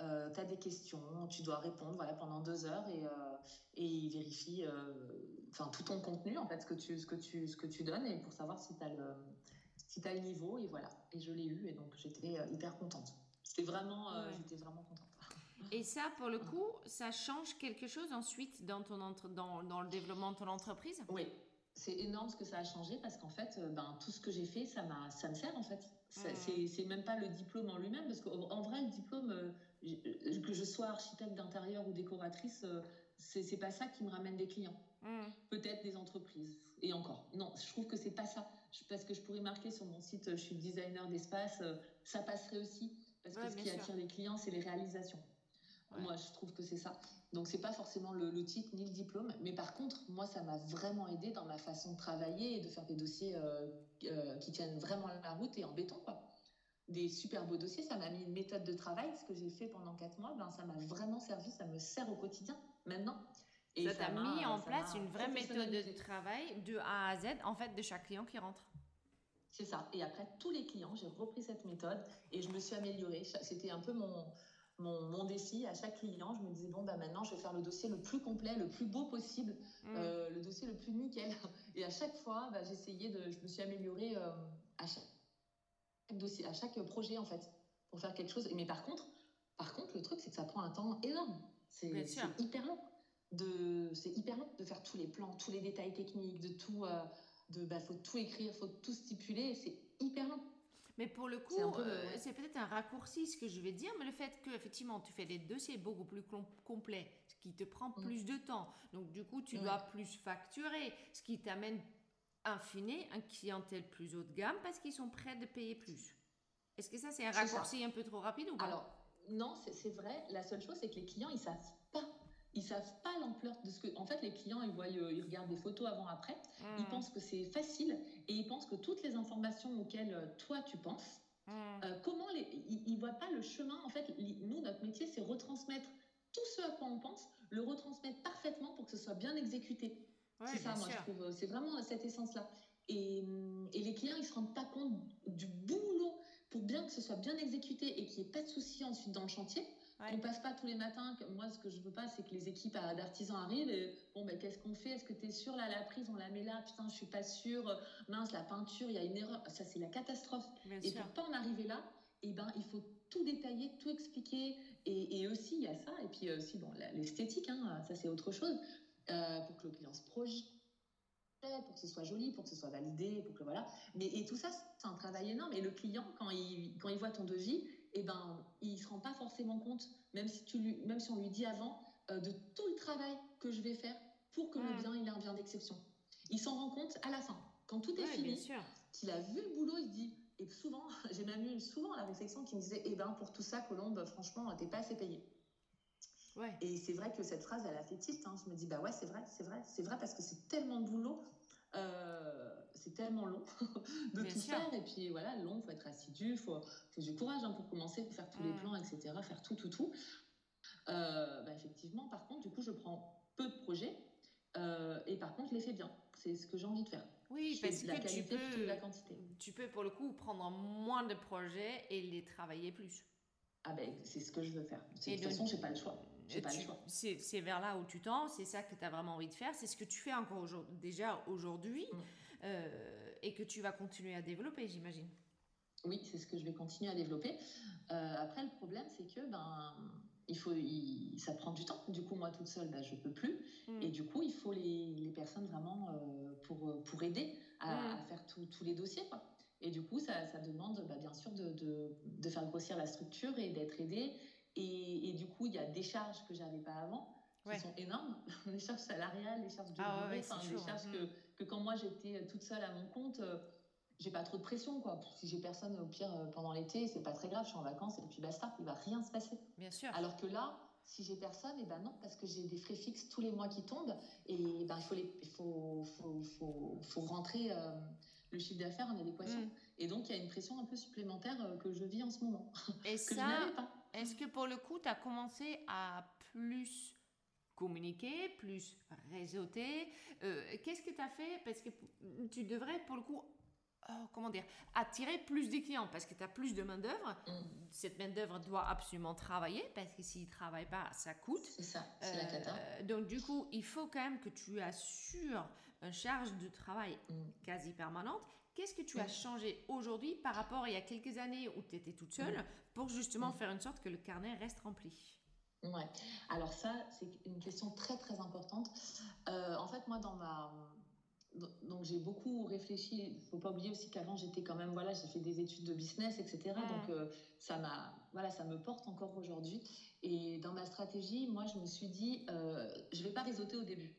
euh, tu as des questions, tu dois répondre voilà, pendant deux heures et, et ils vérifient enfin tout ton contenu, en fait, ce que tu, ce que tu, ce que tu donnes et pour savoir si tu as, le, si as le niveau. Et voilà, et je l'ai eu et donc j'étais hyper contente. C'était vraiment, j'étais vraiment contente. Et ça, pour le coup, ça change quelque chose ensuite dans, ton dans, dans le développement de ton entreprise? Oui, c'est énorme ce que ça a changé parce qu'en fait, euh, ben, tout ce que j'ai fait, ça, ça me sert en fait. Mmh. C'est même pas le diplôme en lui-même parce qu'en vrai, le diplôme, euh, euh, que je sois architecte d'intérieur ou décoratrice, c'est pas ça qui me ramène des clients. Mmh. Peut-être des entreprises. Et encore, non, je trouve que c'est pas ça. Parce que je pourrais marquer sur mon site, je suis designer d'espace, ça passerait aussi. Parce que ce qui attire les clients, c'est les réalisations. Moi, je trouve que c'est ça. Donc, c'est pas forcément le, titre ni le diplôme, mais par contre, moi, ça m'a vraiment aidé dans ma façon de travailler et de faire des dossiers euh, euh, qui tiennent vraiment la route et en béton, quoi. Des super beaux dossiers, ça m'a mis une méthode de travail. Ce que j'ai fait pendant quatre mois, ben, ça m'a vraiment servi, ça me sert au quotidien maintenant. Et ça t'a mis en place une vraie méthode de travail de A à Z, en fait, de chaque client qui rentre. C'est ça. Et après, tous les clients, j'ai repris cette méthode et je me suis améliorée. C'était un peu mon, mon, défi à chaque client. Je me disais, bon, bah, maintenant, je vais faire le dossier le plus complet, le plus beau possible, mm. euh, le dossier le plus nickel. Et à chaque fois, bah, j'essayais de, je me suis améliorée euh, à chaque dossier, à chaque projet, en fait, pour faire quelque chose. Mais par contre, par contre, le truc, c'est que ça prend un temps énorme. C'est hyper long. De, c'est hyper long de faire tous les plans, tous les détails techniques, de tout, euh, de, bah, faut tout écrire, faut tout stipuler. C'est hyper long. Mais pour le coup, euh, c'est peut-être un raccourci ce que je vais dire, mais le fait que effectivement tu fais des dossiers beaucoup plus complets, ce qui te prend mm. plus de temps, donc du coup tu dois plus facturer, ce qui t'amène in fine un clientèle plus haut de gamme parce qu'ils sont prêts de payer plus. Est-ce que ça c'est un raccourci un peu trop rapide ou pas? Alors non, c'est vrai. La seule chose c'est que les clients ils savent ils savent pas l'ampleur de ce que. En fait, les clients, ils voient, euh, ils regardent des photos avant-après. Ils hmm. pensent que c'est facile et ils pensent que toutes les informations auxquelles euh, toi tu penses, hmm. euh, comment les, ils, ne voient pas le chemin. En fait, nous, notre métier, c'est retransmettre tout ce à quoi on pense, le retransmettre parfaitement pour que ce soit bien exécuté. c'est ça, moi, je trouve. C'est vraiment cette essence-là. Et, et, les clients, ils se rendent pas compte du boulot pour bien que ce soit bien exécuté et qu'il n'y ait pas de soucis ensuite dans le chantier. On passe pas tous les matins. Moi, ce que je veux pas, c'est que les équipes d'artisans arrivent et bon, ben, qu'est-ce qu'on fait? Est-ce que tu es sûr là, la prise, on la met là? Putain, je suis pas sûre. Mince, la peinture, il y a une erreur. Ça, c'est la catastrophe. et pour pas en arriver là, eh ben, il faut tout détailler, tout expliquer. Et, aussi, il y a ça. Et puis aussi, bon, l'esthétique, hein, ça, c'est autre chose. Euh, pour que le client se projette pour que ce soit joli, pour que ce soit validé, pour que voilà. Mais et tout ça, c'est un travail énorme. Et le client, quand il, quand il voit ton devis, eh ben, il ne se rend pas forcément compte, même si, tu lui, même si on lui dit avant, euh, de tout le travail que je vais faire pour que le bien il ait un bien d'exception. Il s'en rend compte à la fin, quand tout est fini, qu'il a vu le boulot, il se dit, et souvent, j'ai même eu souvent la réflexion qui me disait, eh ben pour tout ça, Colombe, franchement, t'es pas assez payé. Ouais. Et c'est vrai que cette phrase, elle a fait tilt. Hein. Je me dis, bah ouais, c'est vrai, c'est vrai, c'est vrai parce que c'est tellement de boulot. Euh, c'est tellement long de tout faire. Et puis voilà, long, il faut être assidu, il faut, faut, du courage hein, pour commencer, pour faire tous les mm. plans, etc., faire tout, tout, tout. Euh, bah, effectivement, par contre, du coup, je prends peu de projets euh, et par contre, je les fais bien. C'est ce que j'ai envie de faire. Oui, parce que tu peux, la quantité. tu peux pour le coup prendre moins de projets et les travailler plus. Ah ben, c'est ce que je veux faire. De toute façon, j'ai pas le choix. C'est vers là où tu tends, c'est ça que tu as vraiment envie de faire, c'est ce que tu fais encore déjà aujourd'hui mm. euh, et que tu vas continuer à développer, j'imagine. Oui, c'est ce que je vais continuer à développer. Euh, après, le problème, c'est que ben, il faut, ça prend du temps. Du coup, moi toute seule, ben, je peux plus. Mm. Et du coup, il faut les, les personnes vraiment euh, pour, pour aider à, mm. faire tous les dossiers. Quoi. Et du coup, ça, ça demande ben, bien sûr de, de, de, faire grossir la structure et d'être aidé et, du coup, il y a des charges que j'avais pas avant, qui sont énormes, les charges salariales, les charges de ah, ouais, enfin, des charges hein. que, que, quand moi j'étais toute seule à mon compte, euh, j'ai pas trop de pression quoi. Si j'ai personne au pire euh, pendant l'été, c'est pas très grave, je suis en vacances et puis basta, il va rien se passer. Bien sûr. Alors que là, si j'ai personne, et eh ben non, parce que j'ai des frais fixes tous les mois qui tombent et ben il faut les, faut, faut, faut, faut rentrer euh, le chiffre d'affaires en adéquation. Mm. Et donc il y a une pression un peu supplémentaire que je vis en ce moment. Et ça, est-ce que pour le coup, tu as commencé à plus communiquer, plus réseauter euh, Qu'est-ce que tu as fait? Parce que tu devrais pour le coup oh, comment dire, attirer plus de clients parce que tu as plus de main-d'œuvre. Mm. Cette main-d'œuvre doit absolument travailler parce que s'il ne travaille pas, ça coûte. C'est ça, c'est la cata. Euh, donc, du coup, il faut quand même que tu assures une charge de travail mm. quasi permanente Qu'est-ce que tu as changé aujourd'hui par rapport à il y a quelques années où tu étais toute seule pour justement faire une sorte que le carnet reste rempli? Ouais. Alors ça, c'est une question très très importante. Euh, en fait, moi, dans ma donc j'ai beaucoup réfléchi. Il faut pas oublier aussi qu'avant j'étais quand même voilà, j'ai fait des études de business, etc. Donc euh, ça m'a voilà, ça me porte encore aujourd'hui. Et dans ma stratégie, moi je me suis dit, euh, je vais pas réseauter au début.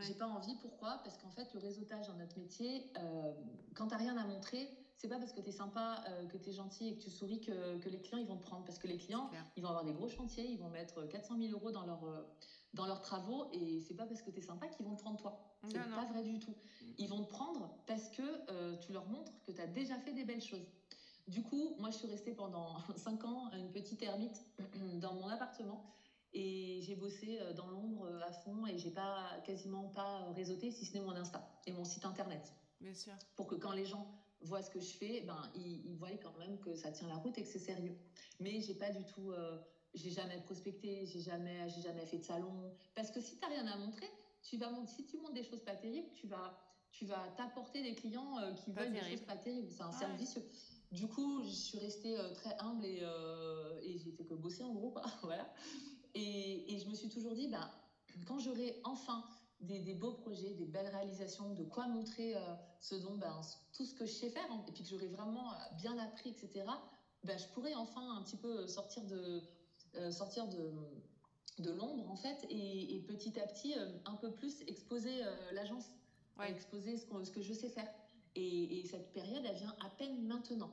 J'ai pas envie. Pourquoi? Parce qu'en fait, le réseautage dans notre métier, euh, quand t'as rien à montrer, c'est pas parce que tu es sympa, euh, que tu es gentil et que tu souris que, que, les clients ils vont te prendre. Parce que les clients, ils vont avoir des gros chantiers, ils vont mettre 400 000 euros dans, leur, euh, dans leurs travaux et c'est pas parce que tu es sympa qu'ils vont te prendre toi. C'est pas vrai du tout. Ils vont te prendre parce que euh, tu leur montres que tu as déjà fait des belles choses. Du coup, moi je suis restée pendant 5 ans une petite ermite dans mon appartement et j'ai bossé dans l'ombre à fond et j'ai pas quasiment pas réseauté si ce n'est mon Insta et mon site internet. Bien sûr. Pour que quand les gens voient ce que je fais, ben, ils, voient quand même que ça tient la route et que c'est sérieux. Mais j'ai pas du tout, euh, j'ai jamais prospecté, j'ai jamais, j'ai jamais fait de salon. Parce que si tu n'as rien à montrer, tu vas si tu montres des choses pas terribles, tu vas, tu vas t'apporter des clients euh, qui veulent des choses pas terribles. C'est un service. Du coup, je suis restée euh, très humble et, et j'ai fait que bosser en gros, voilà. Et, et, je me suis toujours dit, ben, quand j'aurai enfin des, beaux projets, des belles réalisations, de quoi montrer euh, ce dont, ben, tout ce que je sais faire, hein, et puis que j'aurais vraiment euh, bien appris, etc., ben, je pourrais enfin un petit peu sortir de, euh, sortir de, de l'ombre, en fait, et, petit à petit, un peu plus exposer l'agence, exposer ce, ce, que je sais faire. Et, cette période, elle vient à peine maintenant.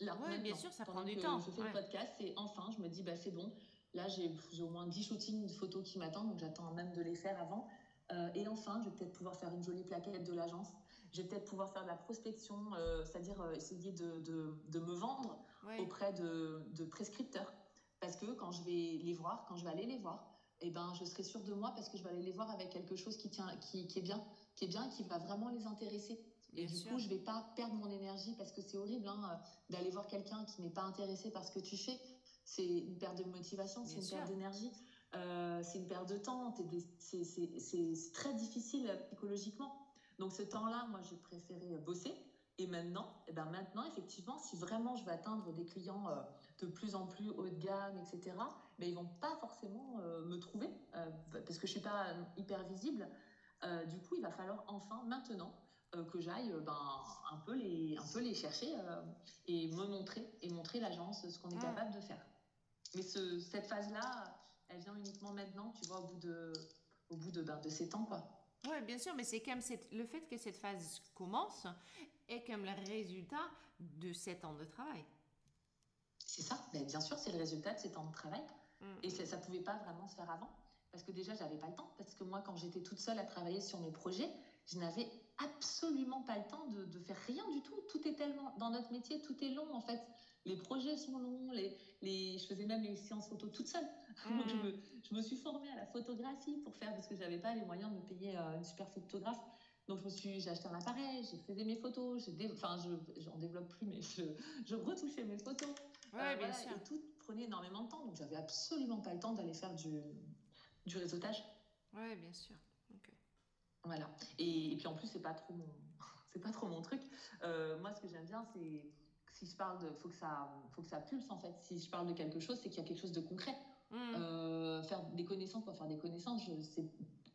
Là, bien sûr, ça prend du temps. Je fais le podcast et enfin, je me dis, bah, c'est bon. Là, j'ai au moins 10 shootings de photos qui m'attendent, donc j'attends même de les faire avant. Euh, et enfin, je vais peut-être pouvoir faire une jolie plaquette de l'agence. Je vais peut-être pouvoir faire de la prospection, euh, c'est-à-dire euh, essayer de, de, me vendre auprès de, de, prescripteurs. Parce que quand je vais les voir, quand je vais aller les voir, eh ben, je serai sûre de moi parce que je vais aller les voir avec quelque chose qui, tient, qui, qui est bien, qui est bien, qui va vraiment les intéresser. et du coup, je vais pas perdre mon énergie parce que c'est horrible hein, d'aller voir quelqu'un qui n'est pas intéressé par ce que tu fais. C'est une perte de motivation, c'est une perte d'énergie. Euh, c'est une perte de temps, c'est très difficile psychologiquement. Donc ce temps-là, moi, j'ai préféré bosser. Et maintenant, et eh ben maintenant, effectivement, si vraiment je veux atteindre des clients euh, de plus en plus haut de gamme, etc., ben, ils vont pas forcément euh, me trouver parce que je suis pas hyper visible. du coup, il va falloir enfin, maintenant, que j'aille ben, un, peu les, un peu les chercher et me montrer et montrer l'agence ce qu'on est capable de faire. Mais ce, cette phase-là, elle vient uniquement maintenant, tu vois, au bout de, au bout de, ben, de 7 ans, quoi. Oui, bien sûr, mais c'est comme le fait que cette phase commence est comme le résultat de 7 ans de travail. C'est ça, mais bien sûr, c'est le résultat de 7 ans de travail. Mm. Et ça ne pouvait pas vraiment se faire avant. Parce que déjà, j'avais pas le temps. Parce que moi, quand j'étais toute seule à travailler sur mes projets, je n'avais absolument pas le temps de, de, faire rien du tout. Tout est tellement. Dans notre métier, tout est long, en fait. Les projets sont longs. Les, les, je faisais même les séances photo toute seule. Donc, je, mm. me, je, me, suis formée à la photographie pour faire, parce que j'avais pas les moyens de me payer euh, une super photographe. Donc, je me suis, j'ai acheté un appareil, j'ai fait mes photos, j'ai enfin, je, j'en développe plus, mais je, je retouchais mes photos. Ouais, euh, bien sûr. Et tout prenait énormément de temps. Donc, j'avais absolument pas le temps d'aller faire du, du réseautage. Ouais, bien sûr. Voilà. Et, et, puis, en plus, c'est pas trop mon, c'est pas trop mon truc. Euh, moi, ce que j'aime bien, c'est si je parle de, faut que ça, faut que ça pulse en fait. Si je parle de quelque chose, c'est qu'il y a quelque chose de concret. Mm. Euh, faire des connaissances pour faire des connaissances,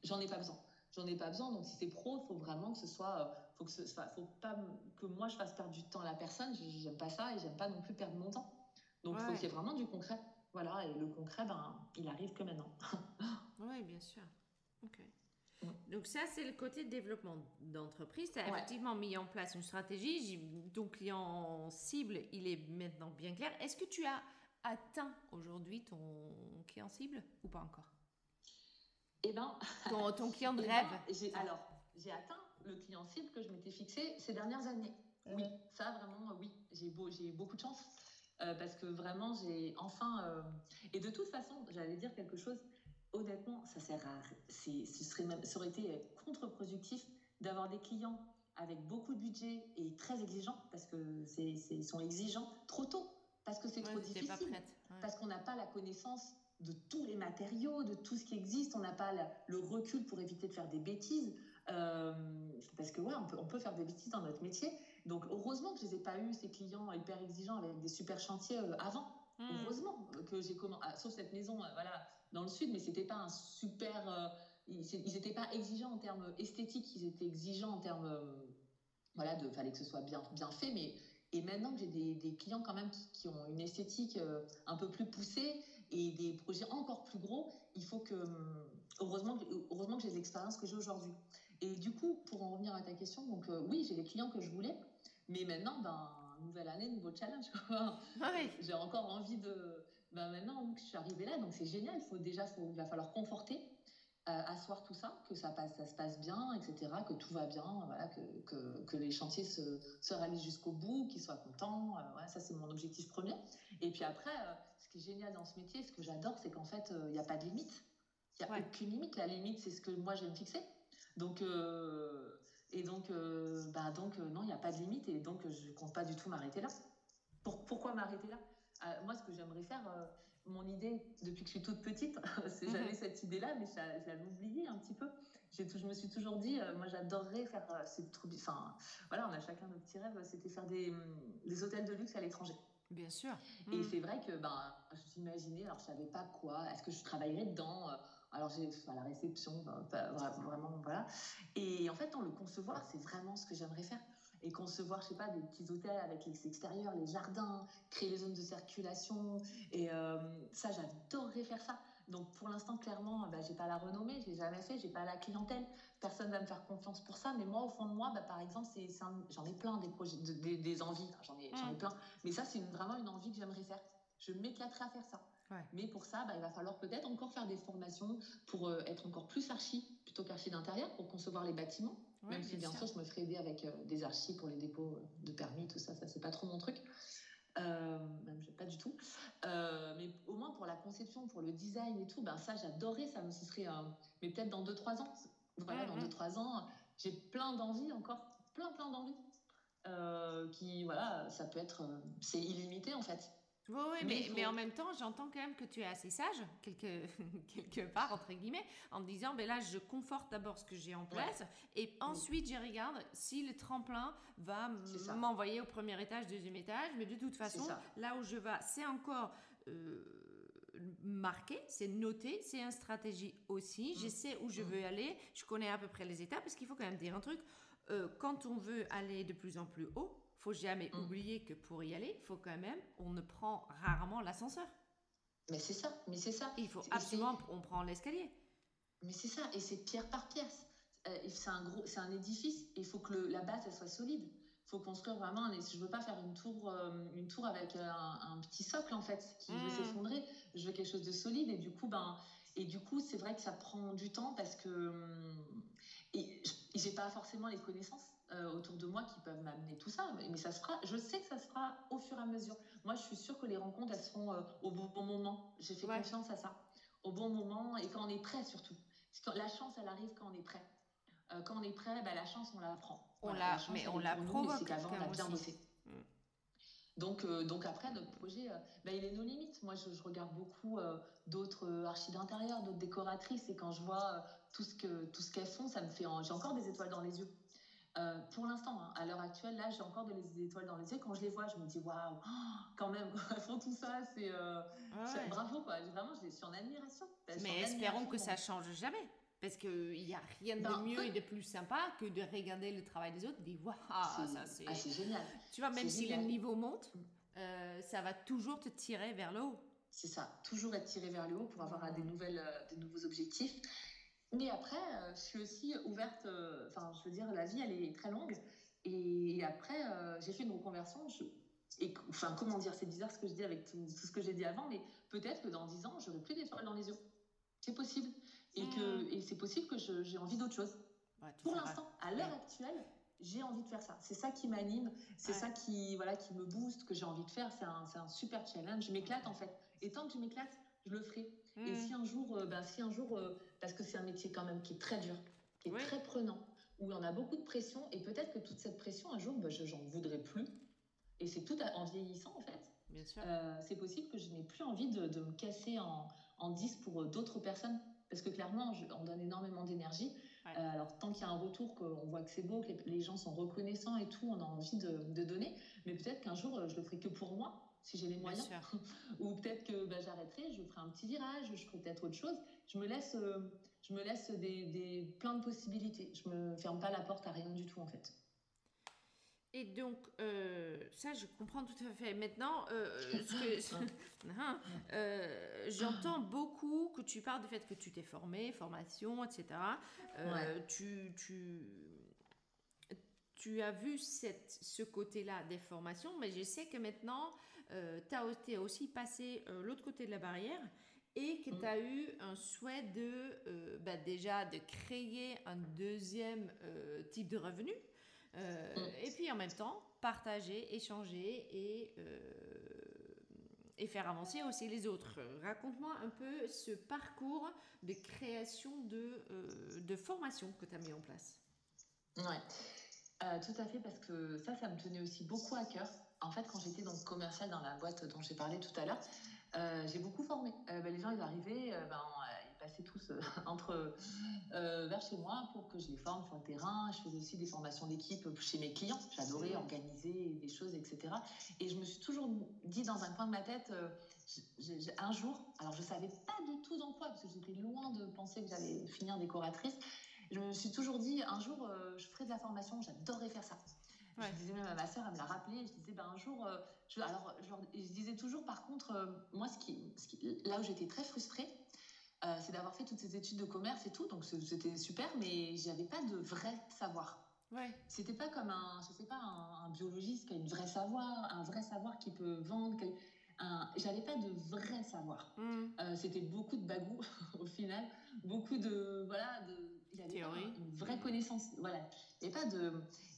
j'en ai pas besoin. J'en ai pas besoin. Donc si c'est pro, faut vraiment que ce soit, euh, faut que ce, faut pas que moi je fasse perdre du temps à la personne. J'aime pas ça et j'aime pas non plus perdre mon temps. Donc il faut qu'il y ait vraiment du concret. Voilà. Et le concret, ben, il arrive que maintenant. oui, bien sûr. Ok. Donc ça, c'est le côté développement d'entreprise. Tu as effectivement mis en place une stratégie. Ton client cible, il est maintenant bien clair. Est-ce que tu as atteint aujourd'hui ton client cible ou pas encore? Eh ben, ton, ton client de eh ben, rêve. alors, j'ai atteint le client cible que je m'étais fixé ces dernières années. Oui, ça vraiment, oui, j'ai beau, beaucoup de chance euh, parce que vraiment, j'ai enfin. Euh, et de toute façon, j'allais dire quelque chose. Honnêtement, ça sert à. Ce serait même, ça aurait été contre-productif d'avoir des clients avec beaucoup de budget et très exigeants parce que c'est, sont exigeants trop tôt parce que c'est trop difficile, parce qu'on n'a pas la connaissance de tous les matériaux, de tout ce qui existe, on n'a pas le recul pour éviter de faire des bêtises, euh, parce que ouais, on peut, on peut, faire des bêtises dans notre métier. Donc heureusement que je les ai pas eu ces clients hyper exigeants avec des super chantiers euh, avant. Hmm. Heureusement que j'ai commencé, ah, sauf cette maison, euh, voilà, dans le sud, mais c'était pas un super. ils n'étaient pas exigeants en termes esthétiques, ils étaient exigeants en termes. voilà, de fallait que ce soit bien, bien fait, mais. Et maintenant que j'ai des, des, clients quand même qui, qui ont une esthétique un peu plus poussée et des projets encore plus gros, il faut que, heureusement, heureusement que j'ai les expériences que j'ai aujourd'hui. Et du coup, pour en revenir à ta question, donc oui, j'ai les clients que je voulais, mais maintenant, ben, nouvelle année, nouveau challenge. J'ai encore envie de. Ben maintenant que je suis arrivée là, donc c'est génial. Il faut déjà, faut, il va falloir conforter, euh, asseoir tout ça, que ça passe, ça se passe bien, etc., que tout va bien, voilà, que, que, que les chantiers se, se réalisent jusqu'au bout, qu'ils soient contents. Euh, ça c'est mon objectif premier. Et puis après, euh, ce qui est génial dans ce métier, ce que j'adore, c'est qu'en fait, il n'y a pas de limite. Il n'y a aucune limite. La limite, c'est ce que moi je vais me fixer. Donc et donc, euh, bah donc euh, non, il n'y a pas de limite et donc je ne compte pas du tout m'arrêter là. Pour, pourquoi m'arrêter là? Euh, Moi, ce que j'aimerais faire, mon idée depuis que je suis toute petite, c'est mhm. j'avais cette idée-là, mais je, l'avais oubliée un petit peu. je me suis toujours dit, moi j'adorerais faire, c'est trop, enfin voilà, on a chacun notre petit rêve, c'était faire des, des hôtels de luxe à l'étranger. Bien sûr. Et mhm. c'est vrai que ben, j'imaginais, alors je savais pas quoi, est-ce que je travaillerais dedans alors, j'ai à la réception, ben, vraiment, voilà. Et en fait, dans le concevoir, c'est vraiment ce que j'aimerais faire. Et concevoir, je sais pas, des petits hôtels avec les extérieurs, les jardins, créer les zones de circulation. Et euh, ça, j'adorerais faire ça. Donc, pour l'instant, clairement, bah, j'ai pas la renommée, je l'ai jamais fait, j'ai pas la clientèle. Personne va me faire confiance pour ça. Mais moi, au fond de moi, bah, par exemple, c'est, j'en ai plein des projets, des, envies. J'en ai, ai, plein. Mais ça, c'est vraiment une envie que j'aimerais faire. Je m'éclaterais à faire ça. Mais pour ça, bah, il va falloir peut-être encore faire des formations pour euh, être encore plus archi plutôt qu'archi d'intérieur pour concevoir les bâtiments. Même si bien sûr. je me ferai aider avec euh, des archis pour les dépôts euh, de permis, tout ça, ça c'est pas trop mon truc. même pas du tout. mais au moins pour la conception, pour le design et tout, ben ça j'adorais, ça me ce serait, mais peut-être dans 2-3 ans. Voilà, dans 2-3 ans, j'ai plein d'envies encore, plein plein d'envies. qui voilà, ça peut être, c'est illimité en fait. Oui, mais, mais, en même temps, j'entends quand même que tu es assez sage, quelque, quelque part, entre guillemets, en disant, ben là, je conforte d'abord ce que j'ai en place, et ensuite, je regarde si le tremplin va m'envoyer au premier étage, deuxième étage, mais de toute façon, là où je vais, c'est encore... Euh, marqué, c'est noté, c'est une stratégie aussi. Je mm. sais où je mm. veux aller, je connais à peu près les étapes, parce qu'il faut quand même dire un truc. Euh, quand on veut aller de plus en plus haut, faut jamais mm. oublier que pour y aller, il faut quand même, on ne prend rarement l'ascenseur. Mais c'est ça, mais c'est ça. Il faut absolument, on prend l'escalier. Mais c'est ça, et c'est pierre par pierre. Euh, c'est un gros, c'est un édifice. Il faut que la base elle soit solide. Il faut construire vraiment. Un, je veux pas faire une tour, euh, une tour avec un, petit socle en fait qui veut mm. s'effondrer. Je veux quelque chose de solide et du coup ben et du coup c'est vrai que ça prend du temps parce que hum, et j'ai pas forcément les connaissances euh, autour de moi qui peuvent m'amener tout ça. Mais, ça se fera, je sais que ça se fera au fur et à mesure. Moi, je suis sûre que les rencontres, elles seront euh, au bon, moment. J'ai fait confiance à ça. Au bon moment et quand on est prêt surtout. la chance, elle arrive quand on est prêt. Euh, quand on est prêt, bah, la chance, on la prend. On la, mais on la provoque. C'est qu'avant, on a bien bossé. Mm. Donc, donc après, notre projet, bah, il est nos limites. Moi, je, regarde beaucoup d'autres archives d'intérieur, d'autres décoratrices, et quand je vois tout ce que tout ce qu'elles font, ça me fait, j'ai encore des étoiles dans les yeux. Euh, pour l'instant, hein, à l'heure actuelle, là, j'ai encore des étoiles dans les yeux. Quand je les vois, je me dis waouh, quand même, elles font tout ça, c'est euh, bravo quoi. Vraiment, je suis en admiration. Mais espérons que ça change jamais. Parce qu'il n'y a rien de ben, mieux et de plus sympa que de regarder le travail des autres et de dire waouh, ça c'est. Ah, génial. Tu vois, même si le niveau monte, euh, ça va toujours te tirer vers le haut. C'est ça, toujours être tiré vers le haut pour avoir des, nouvelles, des nouveaux objectifs. Mais après, euh, je suis aussi ouverte, euh, enfin, je veux dire, la vie, elle est très longue. Et après, euh, j'ai fait une reconversion. et, enfin, comment dire, c'est bizarre ce que je dis avec tout, ce que j'ai dit avant, mais peut-être que dans 10 ans, j'aurai plus d'étoiles dans les yeux. C'est possible. Et, que, hmm. et c'est possible que j'ai envie d'autre chose. Pour l'instant, à l'heure actuelle, j'ai envie de faire ça. C'est ça qui m'anime, c'est ça qui, voilà, qui me booste, que j'ai envie de faire. C'est un, un, super challenge. Je m'éclate en fait. Et tant que je m'éclate, je le ferai. Et hmm. si un jour, ben, si un jour parce que c'est un métier quand même qui est très dur, qui est très prenant, où il y en a beaucoup de pression, et peut-être que toute cette pression, un jour, bah, je j'en voudrais plus. Et c'est tout en vieillissant, en fait. Bien sûr. Euh, c'est possible que je n'ai plus envie de, me casser en, en 10 pour euh, d'autres personnes. Parce que clairement, on donne énormément d'énergie. Euh, alors, tant qu'il y a un retour, qu'on voit que c'est beau, que les, gens sont reconnaissants et tout, on a envie de, de donner. Mais peut-être qu'un jour, je le ferai que pour moi si j'ai les moyens. Ou peut-être que bah, j'arrêterai, je ferai un petit virage, je ferai peut-être autre chose. Je me laisse, je me laisse des, des, plein de possibilités. Je me ferme pas la porte à rien du tout en fait. Et donc, euh, ça, je comprends tout à fait. Maintenant, euh, hein, euh, j'entends beaucoup que tu parles du fait que tu t'es formé, formation, etc. tu, tu, tu as vu cette, ce côté-là des formations, mais je sais que maintenant, tu as aussi passé l'autre côté de la barrière et que tu as eu un souhait de, bah, déjà, de créer un deuxième type de revenu. Euh, mm. Et puis en même temps, partager, échanger et, euh, et faire avancer aussi les autres. Raconte-moi un peu ce parcours de création de, euh, de formation que tu as mis en place. Ouais, tout à fait, parce que ça, ça me tenait aussi beaucoup à cœur. En fait, quand j'étais donc commercial dans la boîte dont j'ai parlé tout à l'heure, j'ai beaucoup formé. Ben, les gens, ils arrivaient, ben, passaient tous euh, entre euh, vers chez moi pour que je les forme sur le terrain. Je faisais aussi des formations d'équipe chez mes clients. J'adorais organiser des choses, etc. Et je me suis toujours dit dans un coin de ma tête, euh, un jour, alors je savais pas du tout dans quoi, parce que j'étais loin de penser que j'allais finir décoratrice. Je me suis toujours dit, un jour, je ferai de la formation. J'adorerais faire ça. Je disais même à ma soeur, elle me l'a rappelé. Je disais, ben, un jour, je, alors, je, disais toujours, par contre, moi, ce qui, ce qui, là où j'étais très frustrée, euh, c'est d'avoir fait toutes ces études de commerce et tout, donc c'était super, mais j'avais pas de vrai savoir. Ouais. C'était pas comme un, je sais pas, un, biologiste qui a une vraie savoir, un vrai savoir qui peut vendre. J'avais pas de vrai savoir. Mm. Euh, c'était beaucoup de bagou au final, beaucoup de voilà de. Théorie. une vraie connaissance. Voilà. Et pas de.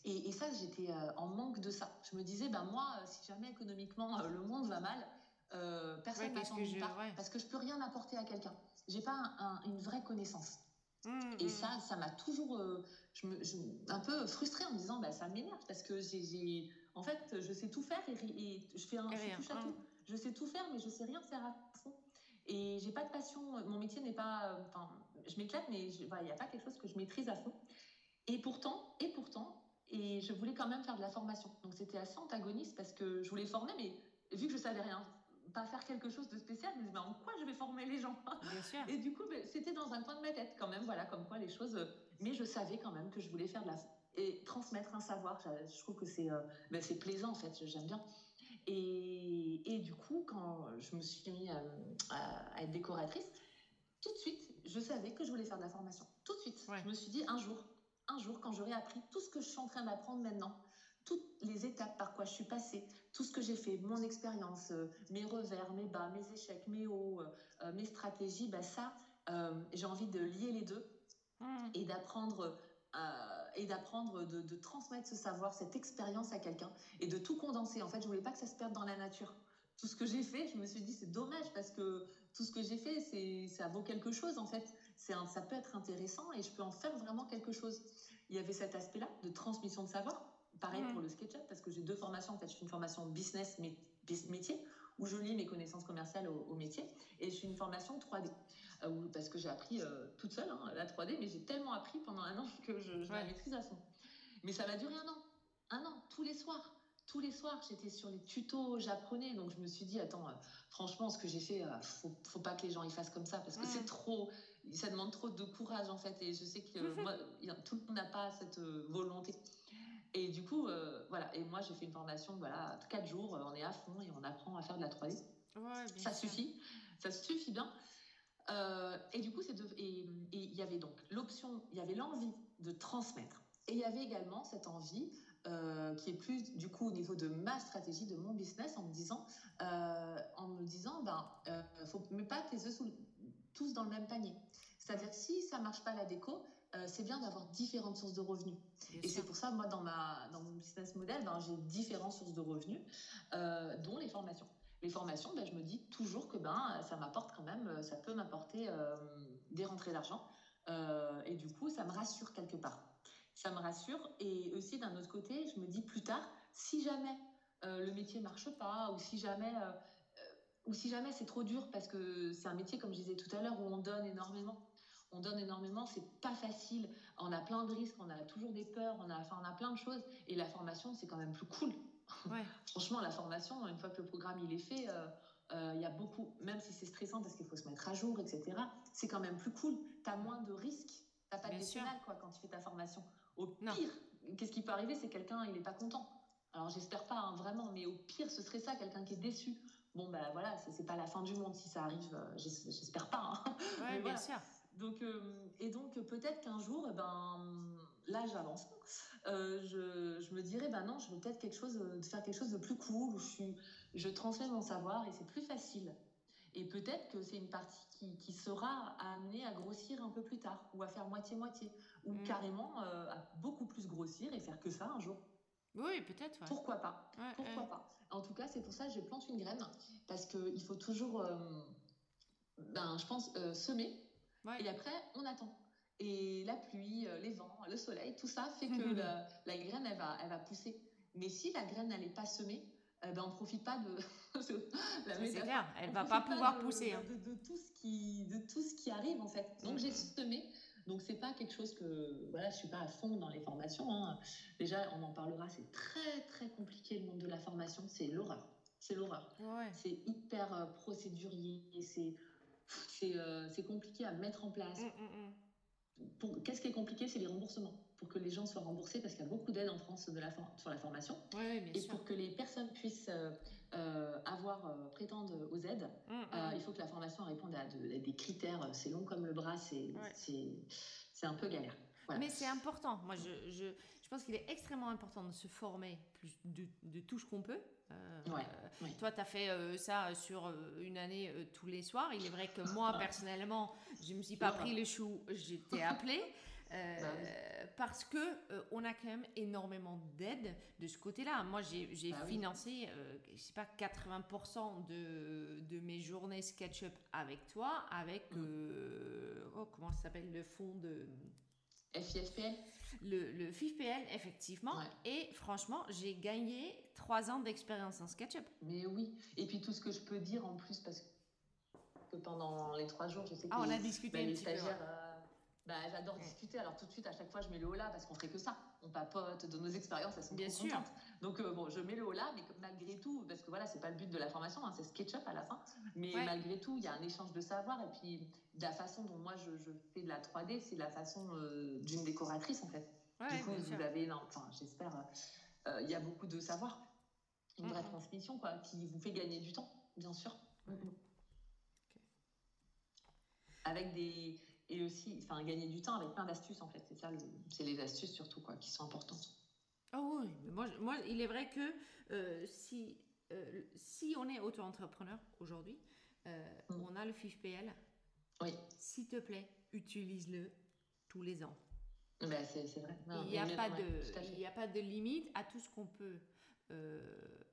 Et, ça, j'étais euh, en manque de ça. Je me disais, ben moi, si jamais économiquement le monde va mal, personne ne pas, parce que je peux rien apporter à quelqu'un j'ai pas une vraie connaissance. Mmh, et mmh. ça, ça m'a toujours euh, je me, un peu frustrée en me disant bah, ça m'énerve parce que j'ai, en fait, je sais tout faire et, je fais un je touche à tout. Je sais tout faire, mais je sais rien faire à. Et j'ai pas de passion. Mon métier n'est pas. Enfin, je m'éclate, mais il n'y a pas quelque chose que je maîtrise à fond. Et pourtant, et pourtant, et je voulais quand même faire de la formation. Donc c'était assez antagoniste parce que je voulais former, mais vu que je savais rien pas faire quelque chose de spécial, mais en quoi je vais former les gens? Et du coup, ben, c'était dans un coin de ma tête quand même, voilà, comme quoi les choses. Euh, mais je savais quand même que je voulais faire de la et transmettre un savoir. Je trouve que c'est euh, ben, c'est plaisant en fait, j'aime bien. Et, et, du coup, quand je me suis mis euh, à, être décoratrice, tout de suite, je savais que je voulais faire de la formation. Tout de suite, je me suis dit un jour, un jour, quand j'aurai appris tout ce que je suis en train d'apprendre maintenant, toutes les étapes par quoi je suis passée, tout ce que j'ai fait, mon expérience, euh, mes revers, mes bas, mes échecs, mes hauts, euh, euh, mes stratégies, bah ça, j'ai envie de lier les deux mmh. et d'apprendre et d'apprendre de, de, transmettre ce savoir, cette expérience à quelqu'un et de tout condenser. En fait, je voulais pas que ça se perde dans la nature. Tout ce que j'ai fait, je me suis dit c'est dommage parce que tout ce que j'ai fait, c'est ça vaut quelque chose en fait. C'est ça peut être intéressant et je peux en faire vraiment quelque chose. Il y avait cet aspect-là de transmission de savoir Pareil pour le SketchUp, parce que j'ai deux formations. En fait, je fais une formation business métier, où je lis mes connaissances commerciales au, métier, et je fais une formation 3D, euh, parce que j'ai appris euh, toute seule hein, la 3D, mais j'ai tellement appris pendant un an que je, la maîtrise à fond. Mais ça va durer un an, un an, tous les soirs. Tous les soirs, j'étais sur les tutos, j'apprenais, donc je me suis dit, attends, euh, franchement, ce que j'ai fait, faut, faut pas que les gens y fassent comme ça, parce que c'est trop, ça demande trop de courage en fait, et je sais que moi, tout le monde n'a pas cette volonté. Et du coup, euh, voilà. Et moi, j'ai fait une formation, voilà, quatre jours, euh, on est à fond et on apprend à faire de la 3D. ça suffit, ça suffit bien. Euh, et du coup, c'est et il y avait donc l'option, il y avait l'envie de transmettre. Et il y avait également cette envie qui est plus du coup au niveau de ma stratégie, de mon business, en me disant, en me disant, ben, faut mets pas tes œufs tous dans le même panier. C'est-à-dire si ça marche pas la déco, euh, c'est bien d'avoir différentes sources de revenus. et c'est pour ça, moi, dans, ma, dans mon business model, ben, j'ai différentes sources de revenus, euh, dont les formations. Les formations, ben, je me dis toujours que ben, ça m'apporte quand même, euh, ça peut m'apporter des rentrées d'argent. et du coup, ça me rassure quelque part. Ça me rassure. Et aussi, d'un autre côté, je me dis plus tard, si jamais le métier marche pas, ou si jamais ou si jamais c'est trop dur parce que c'est un métier, comme je disais tout à l'heure, où on donne énormément on donne énormément, c'est pas facile, on a plein de risques, on a toujours des peurs, on a, enfin, on a plein de choses, et la formation, c'est quand même plus cool. Franchement, la formation, une fois que le programme il est fait, il y a beaucoup, même si c'est stressant parce qu'il faut se mettre à jour, etc., c'est quand même plus cool. Tu as moins de risques. Tu pas de décennale quoi, quand tu fais ta formation. Au pire, qu'est-ce qui peut arriver C'est quelqu'un, il n'est pas content. Alors j'espère pas hein, vraiment, mais au pire, ce serait ça, quelqu'un qui est déçu. Bon, ben voilà, c'est pas la fin du monde si ça arrive, euh, j'espère pas. Hein. Oui, bien sûr. Donc, euh, et donc peut-être qu'un jour, eh ben, là j'avance, euh, je, je, me dirais, ben non, je veux peut-être quelque chose, de faire quelque chose de plus cool, où je, suis, je transmets mon savoir et c'est plus facile. Et peut-être que c'est une partie qui, qui, sera amenée à grossir un peu plus tard, ou à faire moitié-moitié, ou mm. carrément à beaucoup plus grossir et faire que ça un jour. Oui, peut-être. Pourquoi pas? Pourquoi pas? En tout cas, c'est pour ça que je plante une graine parce qu'il faut toujours, euh, ben, je pense, euh, semer. Et après, on attend. Et la pluie, euh, les vents, le soleil, tout ça fait que la, graine, elle va, elle va pousser. Mais si la graine, elle n'est pas semée, ben, on ne profite pas de, C'est clair, elle ne va pas pouvoir pousser. Hein. De, tout ce qui, de tout ce qui arrive, en fait. Donc, j'ai semé. Donc c'est pas quelque chose que voilà, je suis pas à fond dans les formations. Hein. Déjà, on en parlera, c'est très très compliqué le monde de la formation, c'est l'horreur. C'est l'horreur. C'est hyper euh, procédurier, c'est euh, c'est compliqué à mettre en place. Mm, mm, mm. Qu'est-ce qui est compliqué C'est les remboursements. Pour que les gens soient remboursés, parce qu'il y a beaucoup d'aides en France de la sur la formation. et pour que les personnes puissent euh, avoir, prétendre aux aides, il faut que la formation réponde à, des critères. C'est long comme le bras, c'est un peu galère. Mais c'est important. Moi, je, je, je pense qu'il est extrêmement important de se former plus de, de tout ce qu'on peut. Euh, toi, tu as fait euh, ça sur euh, une année tous les soirs. Il est vrai que moi, personnellement, je ne me suis pas pris le chou, j'étais appelée. Bah parce que on a quand même énormément d'aide de ce côté-là. Moi, j'ai bah financé, je sais pas, 80% de, de, mes journées SketchUp avec toi, avec mm. oh, comment ça s'appelle le fonds de FIFPL Le, le FIFPL, effectivement. Et franchement, j'ai gagné trois ans d'expérience en SketchUp. Mais oui. Et puis tout ce que je peux dire en plus, parce que pendant les trois jours, je sais que ah, on a discuté bah, un petit peu. Bah, j'adore discuter. Alors tout de suite, à chaque fois, je mets le là parce qu'on fait que ça. On papote de nos expériences, elles sont Bien sûr. contentes. Donc euh, bon, je mets le là, mais malgré tout, parce que voilà, c'est pas le but de la formation, hein, c'est SketchUp à la fin. Mais malgré tout, il y a un échange de savoir. Et puis la façon dont moi je, fais de la 3D, c'est la façon euh, d'une décoratrice en fait. du coup, vous avez, enfin, j'espère, euh, il y a beaucoup de savoir, une vraie transmission quoi, qui vous fait gagner du temps, bien sûr. Avec des et aussi enfin gagner du temps avec plein d'astuces en fait. C'est ça c'est les astuces surtout quoi qui sont importantes. Oh oui mais moi, moi il est vrai que euh, si euh, si on est auto-entrepreneur aujourd'hui euh, mm. on a le FIFPL oui. S'il te plaît utilise-le tous les ans. Ben, c'est vrai. Il n'y a, pas de, il a pas de limite à tout ce qu'on peut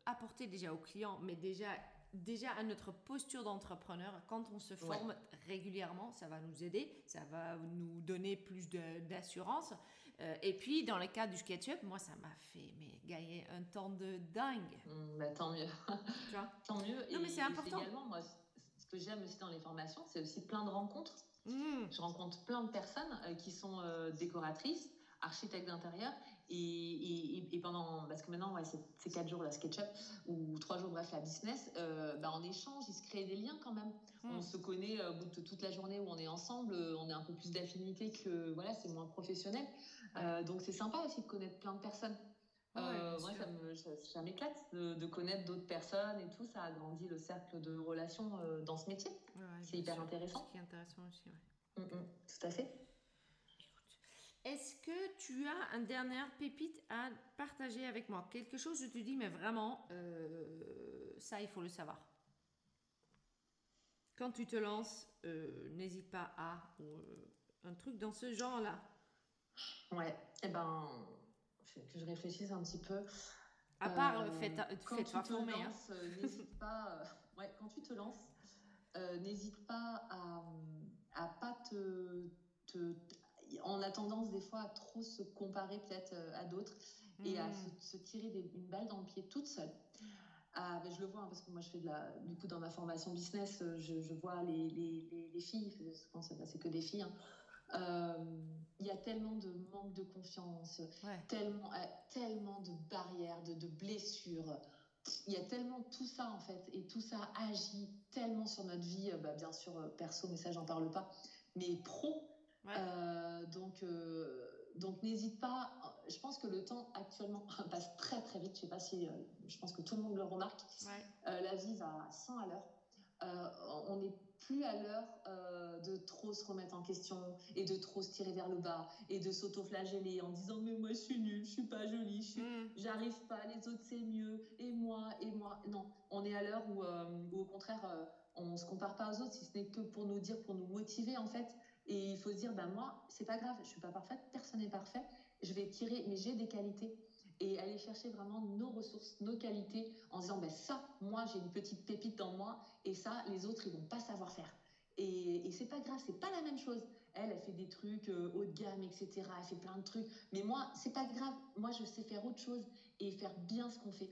apporter déjà aux clients mais déjà déjà à notre posture d'entrepreneur, quand on se forme régulièrement, ça va nous aider, ça va nous donner plus d'assurance. Euh, et puis, dans le cas du SketchUp, moi, ça m'a fait mais, gagner un temps de dingue. Mmh, bah, tant mieux. Tu vois? Tant mieux. Non, mais c'est important. Également, moi, ce que j'aime aussi dans les formations, c'est aussi plein de rencontres. Mmh. Je rencontre plein de personnes euh, qui sont euh, décoratrices architecte d'intérieur. Et, et, pendant, parce que maintenant, ouais, c'est quatre jours la SketchUp, ou trois jours, bref, la business, euh, bah, en échange, il se crée des liens quand même. Hmm. On se connaît euh, au bout de toute la journée où on est ensemble, euh, on a un peu plus d'affinité que, voilà, c'est moins professionnel. donc c'est sympa aussi de connaître plein de personnes. moi, ça, m'éclate de, connaître d'autres personnes et tout. Ça agrandit le cercle de relations dans ce métier. c'est hyper intéressant. Ce qui est intéressant aussi, mm, mm, tout à fait. Est-ce que tu as un dernier pépite à partager avec moi? Quelque chose, je te dis, mais vraiment, euh, ça, il faut le savoir. Quand tu te lances, euh, n'hésite pas à... Euh, un truc dans ce genre-là. Ouais, eh ben, que je réfléchisse un petit peu. À part, fais-toi former. Hein. N'hésite pas... ouais, quand tu te lances, n'hésite pas à, à pas te, te on a tendance des fois à trop se comparer peut-être euh, à d'autres et à hmm. se, tirer une balle dans le pied toute seule. Ah, ben, je le vois hein, parce que moi je fais de la, du coup dans ma formation business, euh, je, vois les, les, les, filles, je pense que c'est que des filles, hein, il y a tellement de manque de confiance, tellement, tellement de barrières, de, de blessures il y a tellement tout ça en fait, et tout ça agit tellement sur notre vie, bah, bien sûr perso, mais ça j'en parle pas, mais pro. Donc donc n'hésite pas. Je pense que le temps actuellement passe très très vite. Je sais pas si, je pense que tout le monde le remarque. la vie va à 100 à l'heure. on n'est plus à l'heure de trop se remettre en question et de trop se tirer vers le bas et de s'auto-flageller en disant mais moi je suis nulle, je suis pas jolie, je mm. j'arrive pas, les autres c'est mieux et moi et moi. Non, on est à l'heure où, où, au contraire on se compare pas aux autres si ce n'est que pour nous dire, pour nous motiver en fait et il faut se dire, ben moi, c'est pas grave, je suis pas parfaite, personne n'est parfait. Je vais tirer, mais j'ai des qualités. Et aller chercher vraiment nos ressources, nos qualités, en disant, ben ça, moi, j'ai une petite pépite dans moi, et ça, les autres, ils vont pas savoir faire. Et, et c'est pas grave, c'est pas la même chose. Elle, elle fait des trucs euh, haut de gamme, etc. Elle fait plein de trucs. Mais moi, c'est pas grave. Moi, je sais faire autre chose et faire bien ce qu'on fait.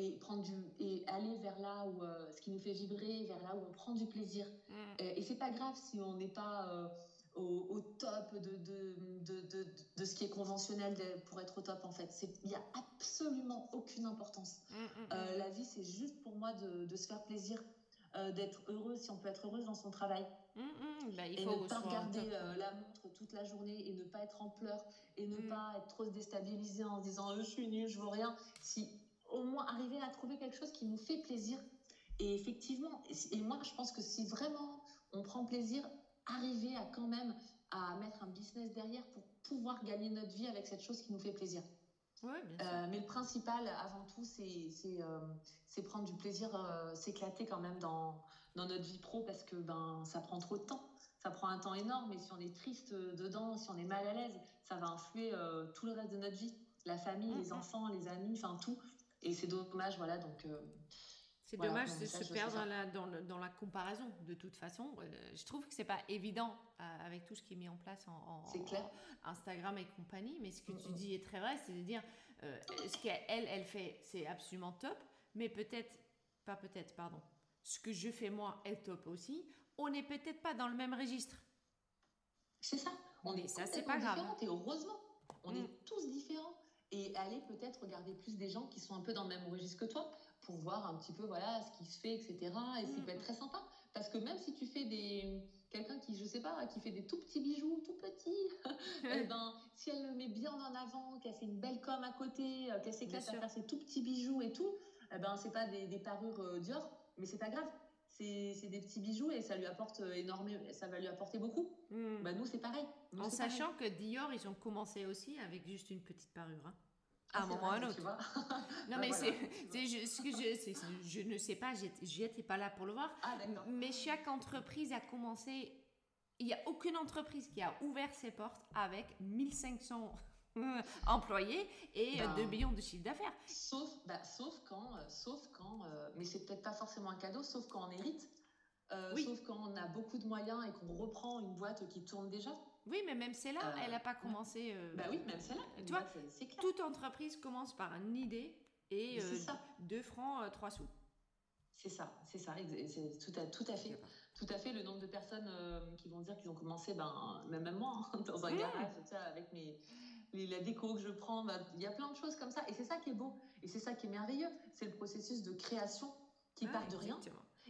Et prendre du et aller vers là où euh, ce qui nous fait vibrer, vers là où on prend du plaisir. Mm. Et, et c'est pas grave si on n'est pas euh, au, top de, de, de, de, ce qui est conventionnel pour être au top en fait. Il n'y a absolument aucune importance. Mm, mm, euh, la vie, c'est juste pour moi de, se faire plaisir, d'être heureuse si on peut être heureuse dans son travail. Bah, il et ne pas regarder la montre toute la journée et ne pas être en pleurs et ne pas être trop déstabilisé en se disant je suis nulle, je veux rien. Si au moins arriver à trouver quelque chose qui nous fait plaisir. Et effectivement, et moi je pense que si vraiment on prend plaisir, arriver à quand même à mettre un business derrière pour pouvoir gagner notre vie avec cette chose qui nous fait plaisir. Ouais, bien sûr. Euh, mais le principal, avant tout, c'est euh, prendre du plaisir, euh, s'éclater quand même dans, dans notre vie pro parce que ben, ça prend trop de temps. Ça prend un temps énorme et si on est triste dedans, si on est mal à l'aise, ça va influer tout le reste de notre vie. La famille, les mm-hmm. enfants, les amis, enfin tout. Et c'est dommage, voilà. Donc, euh, c'est dommage de se perdre dans la, dans, dans la, comparaison, de toute façon. Euh, je trouve que c'est pas évident euh, avec tout ce qui est mis en place en, Instagram et compagnie, mais ce que tu dis est très vrai, c'est de dire ce qu'elle, elle fait, c'est absolument top, mais peut-être, pas peut-être, pardon, ce que je fais moi est top aussi. On n'est peut-être pas dans le même registre. C'est ça. On est ça, c'est pas grave. Et heureusement, on est mm. tous différents et aller peut-être regarder plus des gens qui sont un peu dans le même registre que toi pour voir un petit peu voilà ce qui se fait etc et c'est peut être très sympa. Parce que même si tu fais des quelqu'un qui je sais pas qui fait des tout petits bijoux tout petits et eh ben si elle le met bien en avant qu'elle fait une belle com à côté euh, qu'elle s'éclate à faire ses tout petits bijoux et tout eh ben c'est pas des, des parures euh, Dior mais c'est pas grave c'est des petits bijoux et ça lui apporte euh, énormément, ça va lui apporter beaucoup. Hmm. Bah, nous, c'est pareil. en sachant que Dior, ils ont commencé aussi avec juste une petite parure. Hein. À un moment ou à un autre. non, mais c'est ce que je, je ne sais pas, j'y étais pas là pour le voir. Ah, mais chaque entreprise a commencé. Il n'y a aucune entreprise qui a ouvert ses portes avec 1500 employés et 2 ben, millions de chiffre d'affaires. Sauf, bah, sauf quand, euh, sauf quand euh, mais c'est peut-être pas forcément un cadeau, sauf quand on hérite, euh, sauf quand on a beaucoup de moyens et qu'on reprend une boîte qui tourne déjà. Oui, mais même c'est là, elle n'a pas commencé. bah oui, même c'est là. Tu vois, toute entreprise commence par une idée et 2 francs, 3 sous. C'est ça, c'est ça, c'est tout à, tout à fait. Tout à fait, le nombre de personnes qui vont dire qu'ils ont commencé, ben, même moi, hein, dans un garage, avec mes, la déco que je prends, bah, il y a plein de choses comme ça. Et c'est ça qui est beau. Et c'est ça qui est merveilleux. C'est le processus de création qui part de rien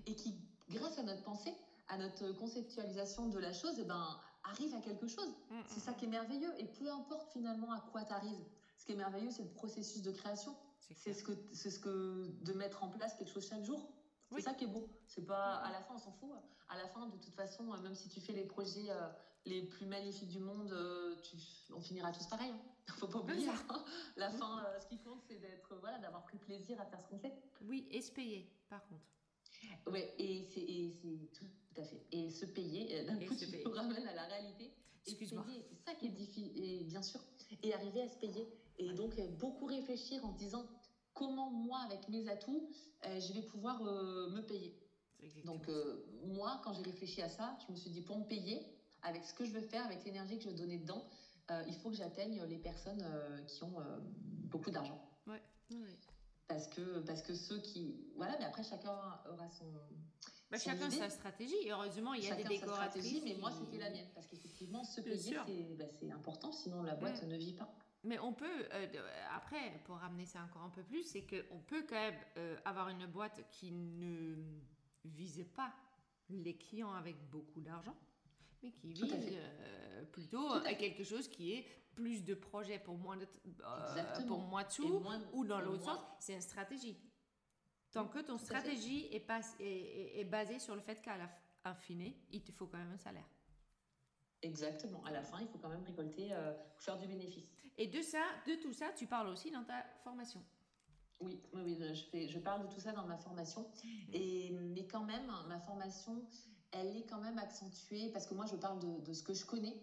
et qui, grâce à notre pensée, à notre conceptualisation de la chose, eh ben, arrive à quelque chose. Mm, mm, c'est ça mm. qui est merveilleux. Et peu importe finalement à quoi tu arrives, ce qui est merveilleux, c'est le processus de création. C'est ce que, c'est ce que de mettre en place quelque chose chaque jour. C'est ça qui est beau. C'est pas à la fin, on s'en fout. À la fin, de toute façon, même si tu fais les projets euh, les plus magnifiques du monde, euh, tu, on finira tous pareil. Hein. Faut pas oublier. Hein. La fin, euh, ce qui compte, c'est d'être, voilà, d'avoir pris plaisir à faire ce qu'on fait. Oui, et se payer, par contre. Oui, et c'est, c'est tout, à fait. Et se payer, d'un coup, tu nous ramènes à la réalité. Excuse-moi. C'est ça qui est difficile, et bien sûr. Et arriver à se payer. Et donc, beaucoup réfléchir en disant comment moi, avec mes atouts, je vais pouvoir me payer. Donc, moi, quand j'ai réfléchi à ça, je me suis dit, pour me payer, avec ce que je veux faire, avec l'énergie que je veux donner dedans, euh, il faut que j'atteigne les personnes euh, qui ont euh, beaucoup d'argent. Ouais. Parce que, parce que ceux qui. Voilà, mais après, chacun aura son, Bah, chacun sa stratégie. Heureusement, il y a des décoratrices. mais moi, c'était la mienne. Parce qu'effectivement, se payer, bah, c'est important. Sinon, la boîte ne vit pas. Mais on peut, euh, après, pour ramener ça encore un peu plus, c'est qu'on peut quand même euh, avoir une boîte qui ne vise pas les clients avec beaucoup d'argent, mais qui vise euh, plutôt à, quelque chose qui est plus de projets pour moins de, pour moins de sous, ou dans l'autre sens, c'est une stratégie. Tant que ton stratégie est, pas, est, est, basée sur le fait qu'à la fin, il te faut quand même un salaire. Exactement. À la fin, il faut quand même récolter, euh, faire du bénéfice. Et de ça, de tout ça, tu parles aussi dans ta formation. Oui, oui, je, fais, je parle de tout ça dans ma formation. Mmh. Et, mais quand même, ma formation, elle est quand même accentuée, parce que moi je parle de, ce que je connais,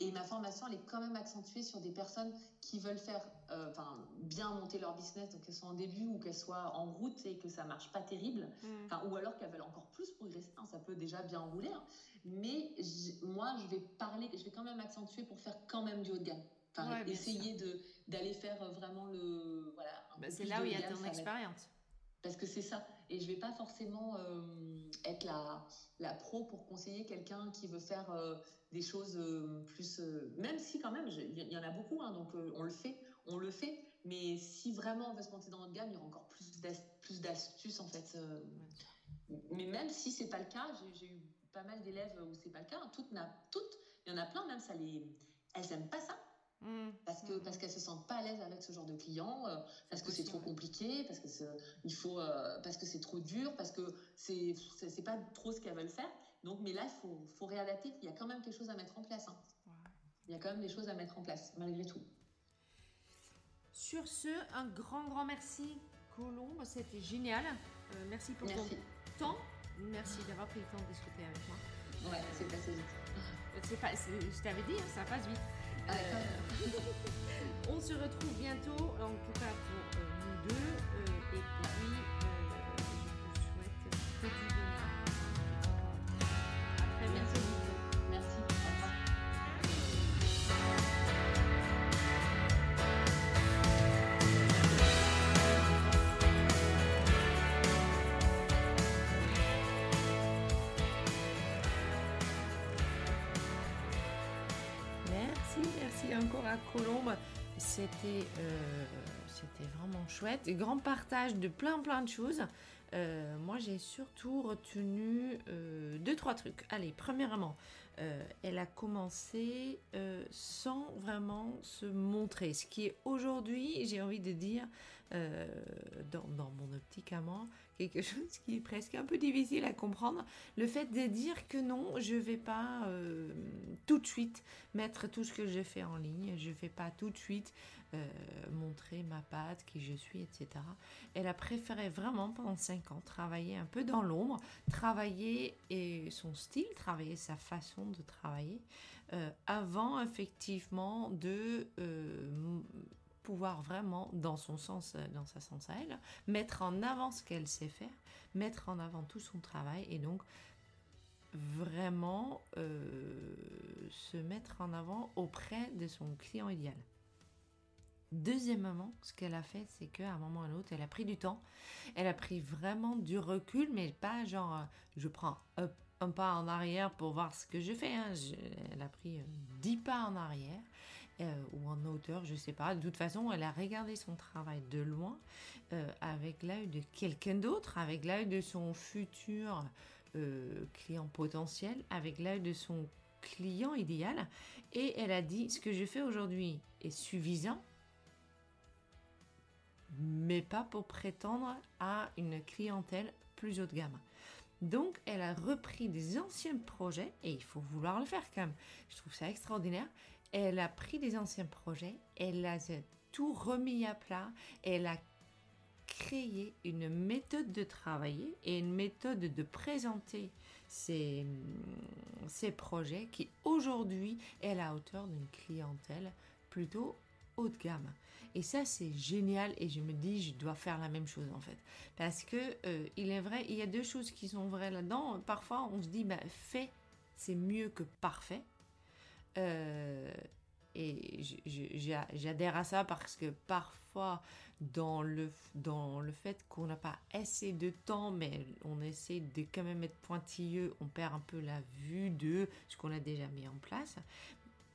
et ma formation elle est quand même accentuée sur des personnes qui veulent faire, euh, enfin bien monter leur business, donc qu'elles soient en début ou qu'elles soient en route et que ça marche pas terrible, mm. ou alors qu'elles veulent encore plus progresser, hein, ça peut déjà bien rouler, hein. mais moi je vais parler, je vais quand même accentuer pour faire quand même du haut de gamme. Enfin, essayer de d'aller faire vraiment le voilà. Bah, c'est là où il y a ton expérience. Parce que c'est ça. Et je vais pas forcément euh, être la, la pro pour conseiller quelqu'un qui veut faire euh, des choses euh, plus. même si quand même, il y en a beaucoup, hein, donc on le fait, on le fait. Mais si vraiment on veut se monter dans notre gamme, il y aura encore plus d'astuces en fait. Mais même si c'est pas le cas, j'ai eu pas mal d'élèves où c'est pas le cas. Toutes, toutes, il y en a plein même, ça les, elles aiment pas ça. Mmh. Parce que parce qu'elles se sentent pas à l'aise avec ce genre de client, euh, parce que c'est trop compliqué, parce que il faut, euh, parce que c'est trop dur, parce que c'est c'est pas trop ce qu'elles veulent faire. Donc, mais là, il faut, faut réadapter. Il y a quand même quelque chose à mettre en place. Hein. Il y a quand même des choses à mettre en place, malgré tout. Sur ce, un grand, grand merci, Colombe. C'était génial. Euh, merci pour ton temps. Merci d'avoir pris le temps de discuter avec moi. Ouais, c'est passé vite. Pas, je t'avais dit, hein, ça passe vite. On se retrouve bientôt, en tout cas pour euh, nous deux. Encore à Colombe. C'était euh, c'était vraiment chouette. Grand partage de plein plein de choses. Euh, moi, j'ai surtout retenu euh, deux, trois trucs. Allez, premièrement, elle a commencé sans vraiment se montrer. Ce qui est aujourd'hui, j'ai envie de dire, dans, mon optique à quelque chose qui est presque un peu difficile à comprendre. Le fait de dire que non, je vais pas euh, tout de suite mettre tout ce que je fais en ligne, je vais pas tout de suite euh, montrer ma patte, qui je suis, etc. Elle a préféré vraiment pendant cinq ans travailler un peu dans l'ombre, travailler et son style, travailler sa façon de travailler, euh, avant effectivement de pouvoir vraiment, dans son sens, euh, dans sa sens à elle, mettre en avant ce qu'elle sait faire, mettre en avant tout son travail et donc vraiment euh, se mettre en avant auprès de son client idéal. Deuxièmement, ce qu'elle a fait, c'est qu'à un moment ou à un autre, elle a pris du temps. Elle a pris vraiment du recul, mais pas genre euh, je prends un pas en arrière pour voir ce que je fais. Hein. elle a pris dix pas en arrière euh, ou en hauteur, je sais pas. De toute façon, elle a regardé son travail de loin euh, avec l'œil de quelqu'un d'autre, avec l'œil de son futur euh, client potentiel, avec l'œil de son client idéal. Et elle a dit, ce que je fais aujourd'hui est suffisant, mais pas pour prétendre à une clientèle plus haut de gamme. Donc, elle a repris des anciens projets, et il faut vouloir le faire quand même. Je trouve ça extraordinaire elle a pris des anciens projets, elle a tout remis à plat, elle a créé une méthode de travailler et une méthode de présenter ses, projets qui aujourd'hui est à la hauteur d'une clientèle plutôt haut de gamme. Et ça, c'est génial et je me dis, je dois faire la même chose en fait. Parce que euh, il est vrai, il y a deux choses qui sont vraies là-dedans. Parfois, on se dit, bah, fait, c'est mieux que parfait. Euh, et j'adhère à ça parce que parfois, dans le, dans le fait qu'on n'a pas assez de temps, mais on essaie de quand même être pointilleux, on perd un peu la vue de ce qu'on a déjà mis en place.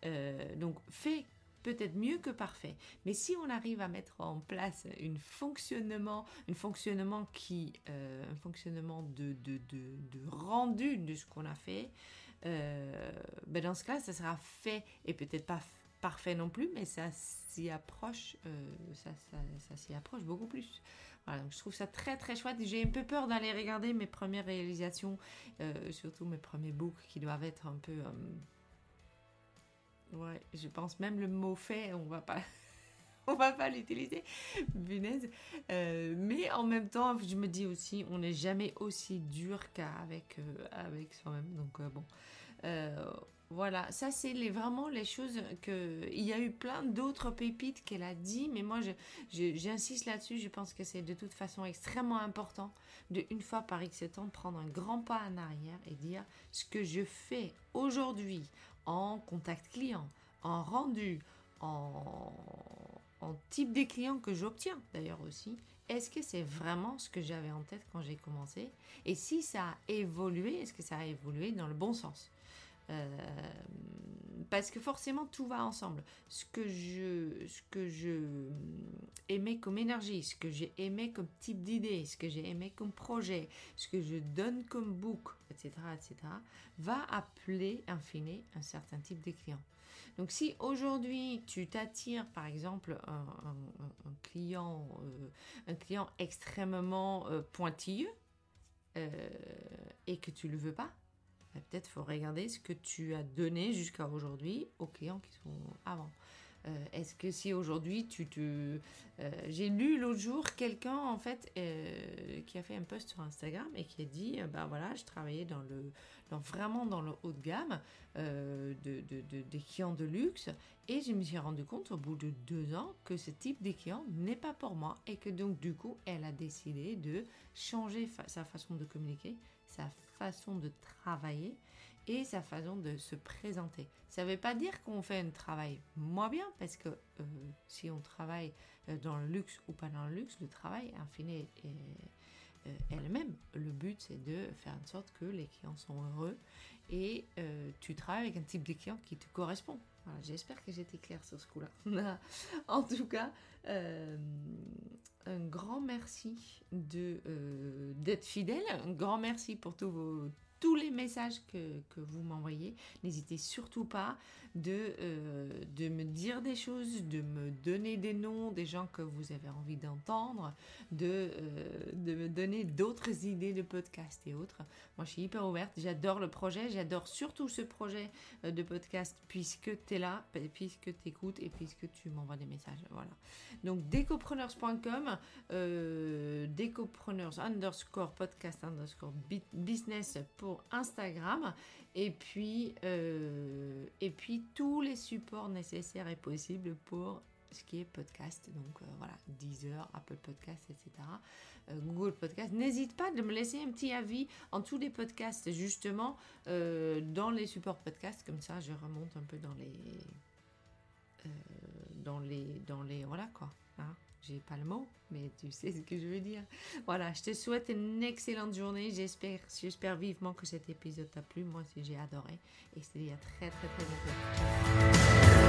Euh, donc, fait peut-être mieux que parfait. Mais si on arrive à mettre en place un fonctionnement, un fonctionnement qui, euh, un fonctionnement de, de, de, rendu de ce qu'on a fait, euh, ben dans ce cas, ça sera fait et peut-être pas parfait non plus, mais ça s'y approche, euh, ça, ça, s'y approche beaucoup plus. Voilà, donc je trouve ça très très chouette. J'ai un peu peur d'aller regarder mes premières réalisations, surtout mes premiers books qui doivent être un peu Ouais, je pense même le mot fait, on va pas. on va pas l'utiliser, punaise. Euh, mais en même temps, je me dis aussi, on n'est jamais aussi dur qu'avec euh, avec soi-même. Donc euh, bon, voilà, ça c'est les, vraiment les choses que... Il y a eu plein d'autres pépites qu'elle a dit, mais moi j'insiste là-dessus, je pense que c'est de toute façon extrêmement important de, une fois par X temps, prendre un grand pas en arrière et dire ce que je fais aujourd'hui en contact client, en rendu, en, type des clients que j'obtiens d'ailleurs aussi. Est-ce que c'est vraiment ce que j'avais en tête quand j'ai commencé? Et si ça a évolué, est-ce que ça a évolué dans le bon sens? Euh, parce que forcément tout va ensemble. Ce que je, ce que je aimais comme énergie, ce que j'ai aimé comme type d'idée, ce que j'ai aimé comme projet, ce que je donne comme book, etc., etc., va appeler, in fine, un certain type de client. Donc si aujourd'hui tu t'attires par exemple un, client, euh, client extrêmement euh, pointilleux et que tu le veux pas, bah, peut-être faut regarder ce que tu as donné jusqu'à aujourd'hui aux clients qui sont avant. Euh, est-ce que si aujourd'hui tu te... Euh, j'ai lu l'autre jour quelqu'un en fait euh, qui a fait un post sur Instagram et qui a dit, ben voilà, je travaillais dans le, dans, vraiment dans le haut de gamme de, de, des clients de luxe et je me suis rendu compte au bout de deux ans que ce type de client n'est pas pour moi et que donc du coup elle a décidé de changer sa façon de communiquer, sa façon de travailler et sa façon de se présenter. Ça ne veut pas dire qu'on fait un travail moins bien, parce que euh, si on travaille euh, dans le luxe ou pas dans le luxe, le travail, en fin est, euh, elle-même. Le but, c'est de faire en sorte que les clients sont heureux et tu travailles avec un type de client qui te correspond. J'espère que j'étais claire sur ce coup-là. en tout cas, un grand merci de d'être fidèle, un grand merci pour tous vos tous les messages que, que vous m'envoyez. N'hésitez surtout pas de, euh, de me dire des choses, de me donner des noms des gens que vous avez envie d'entendre, de, euh, de me donner d'autres idées de podcast et autres. Moi, je suis hyper ouverte. J'adore le projet. J'adore surtout ce projet euh, de podcast puisque tu es là, puisque tu écoutes et puisque tu m'envoies des messages. Voilà. Donc, decopreneurs.com, euh, decopreneurs underscore podcast underscore business pour Instagram et puis, euh, et puis tous les supports nécessaires et possibles pour ce qui est podcast. Donc euh, voilà, Deezer, Apple Podcast, etc. Euh, Google Podcast. N'hésite pas de me laisser un petit avis en tous les podcasts, justement, dans les supports podcast. Comme ça, je remonte un peu dans les. dans les. Dans les. Voilà quoi. Hein j'ai pas le mot, mais tu sais ce que je veux dire. Voilà, je te souhaite une excellente journée. J'espère, j'espère vivement que cet épisode t'a plu. Moi j'ai adoré. Et dis à très, très, très bientôt.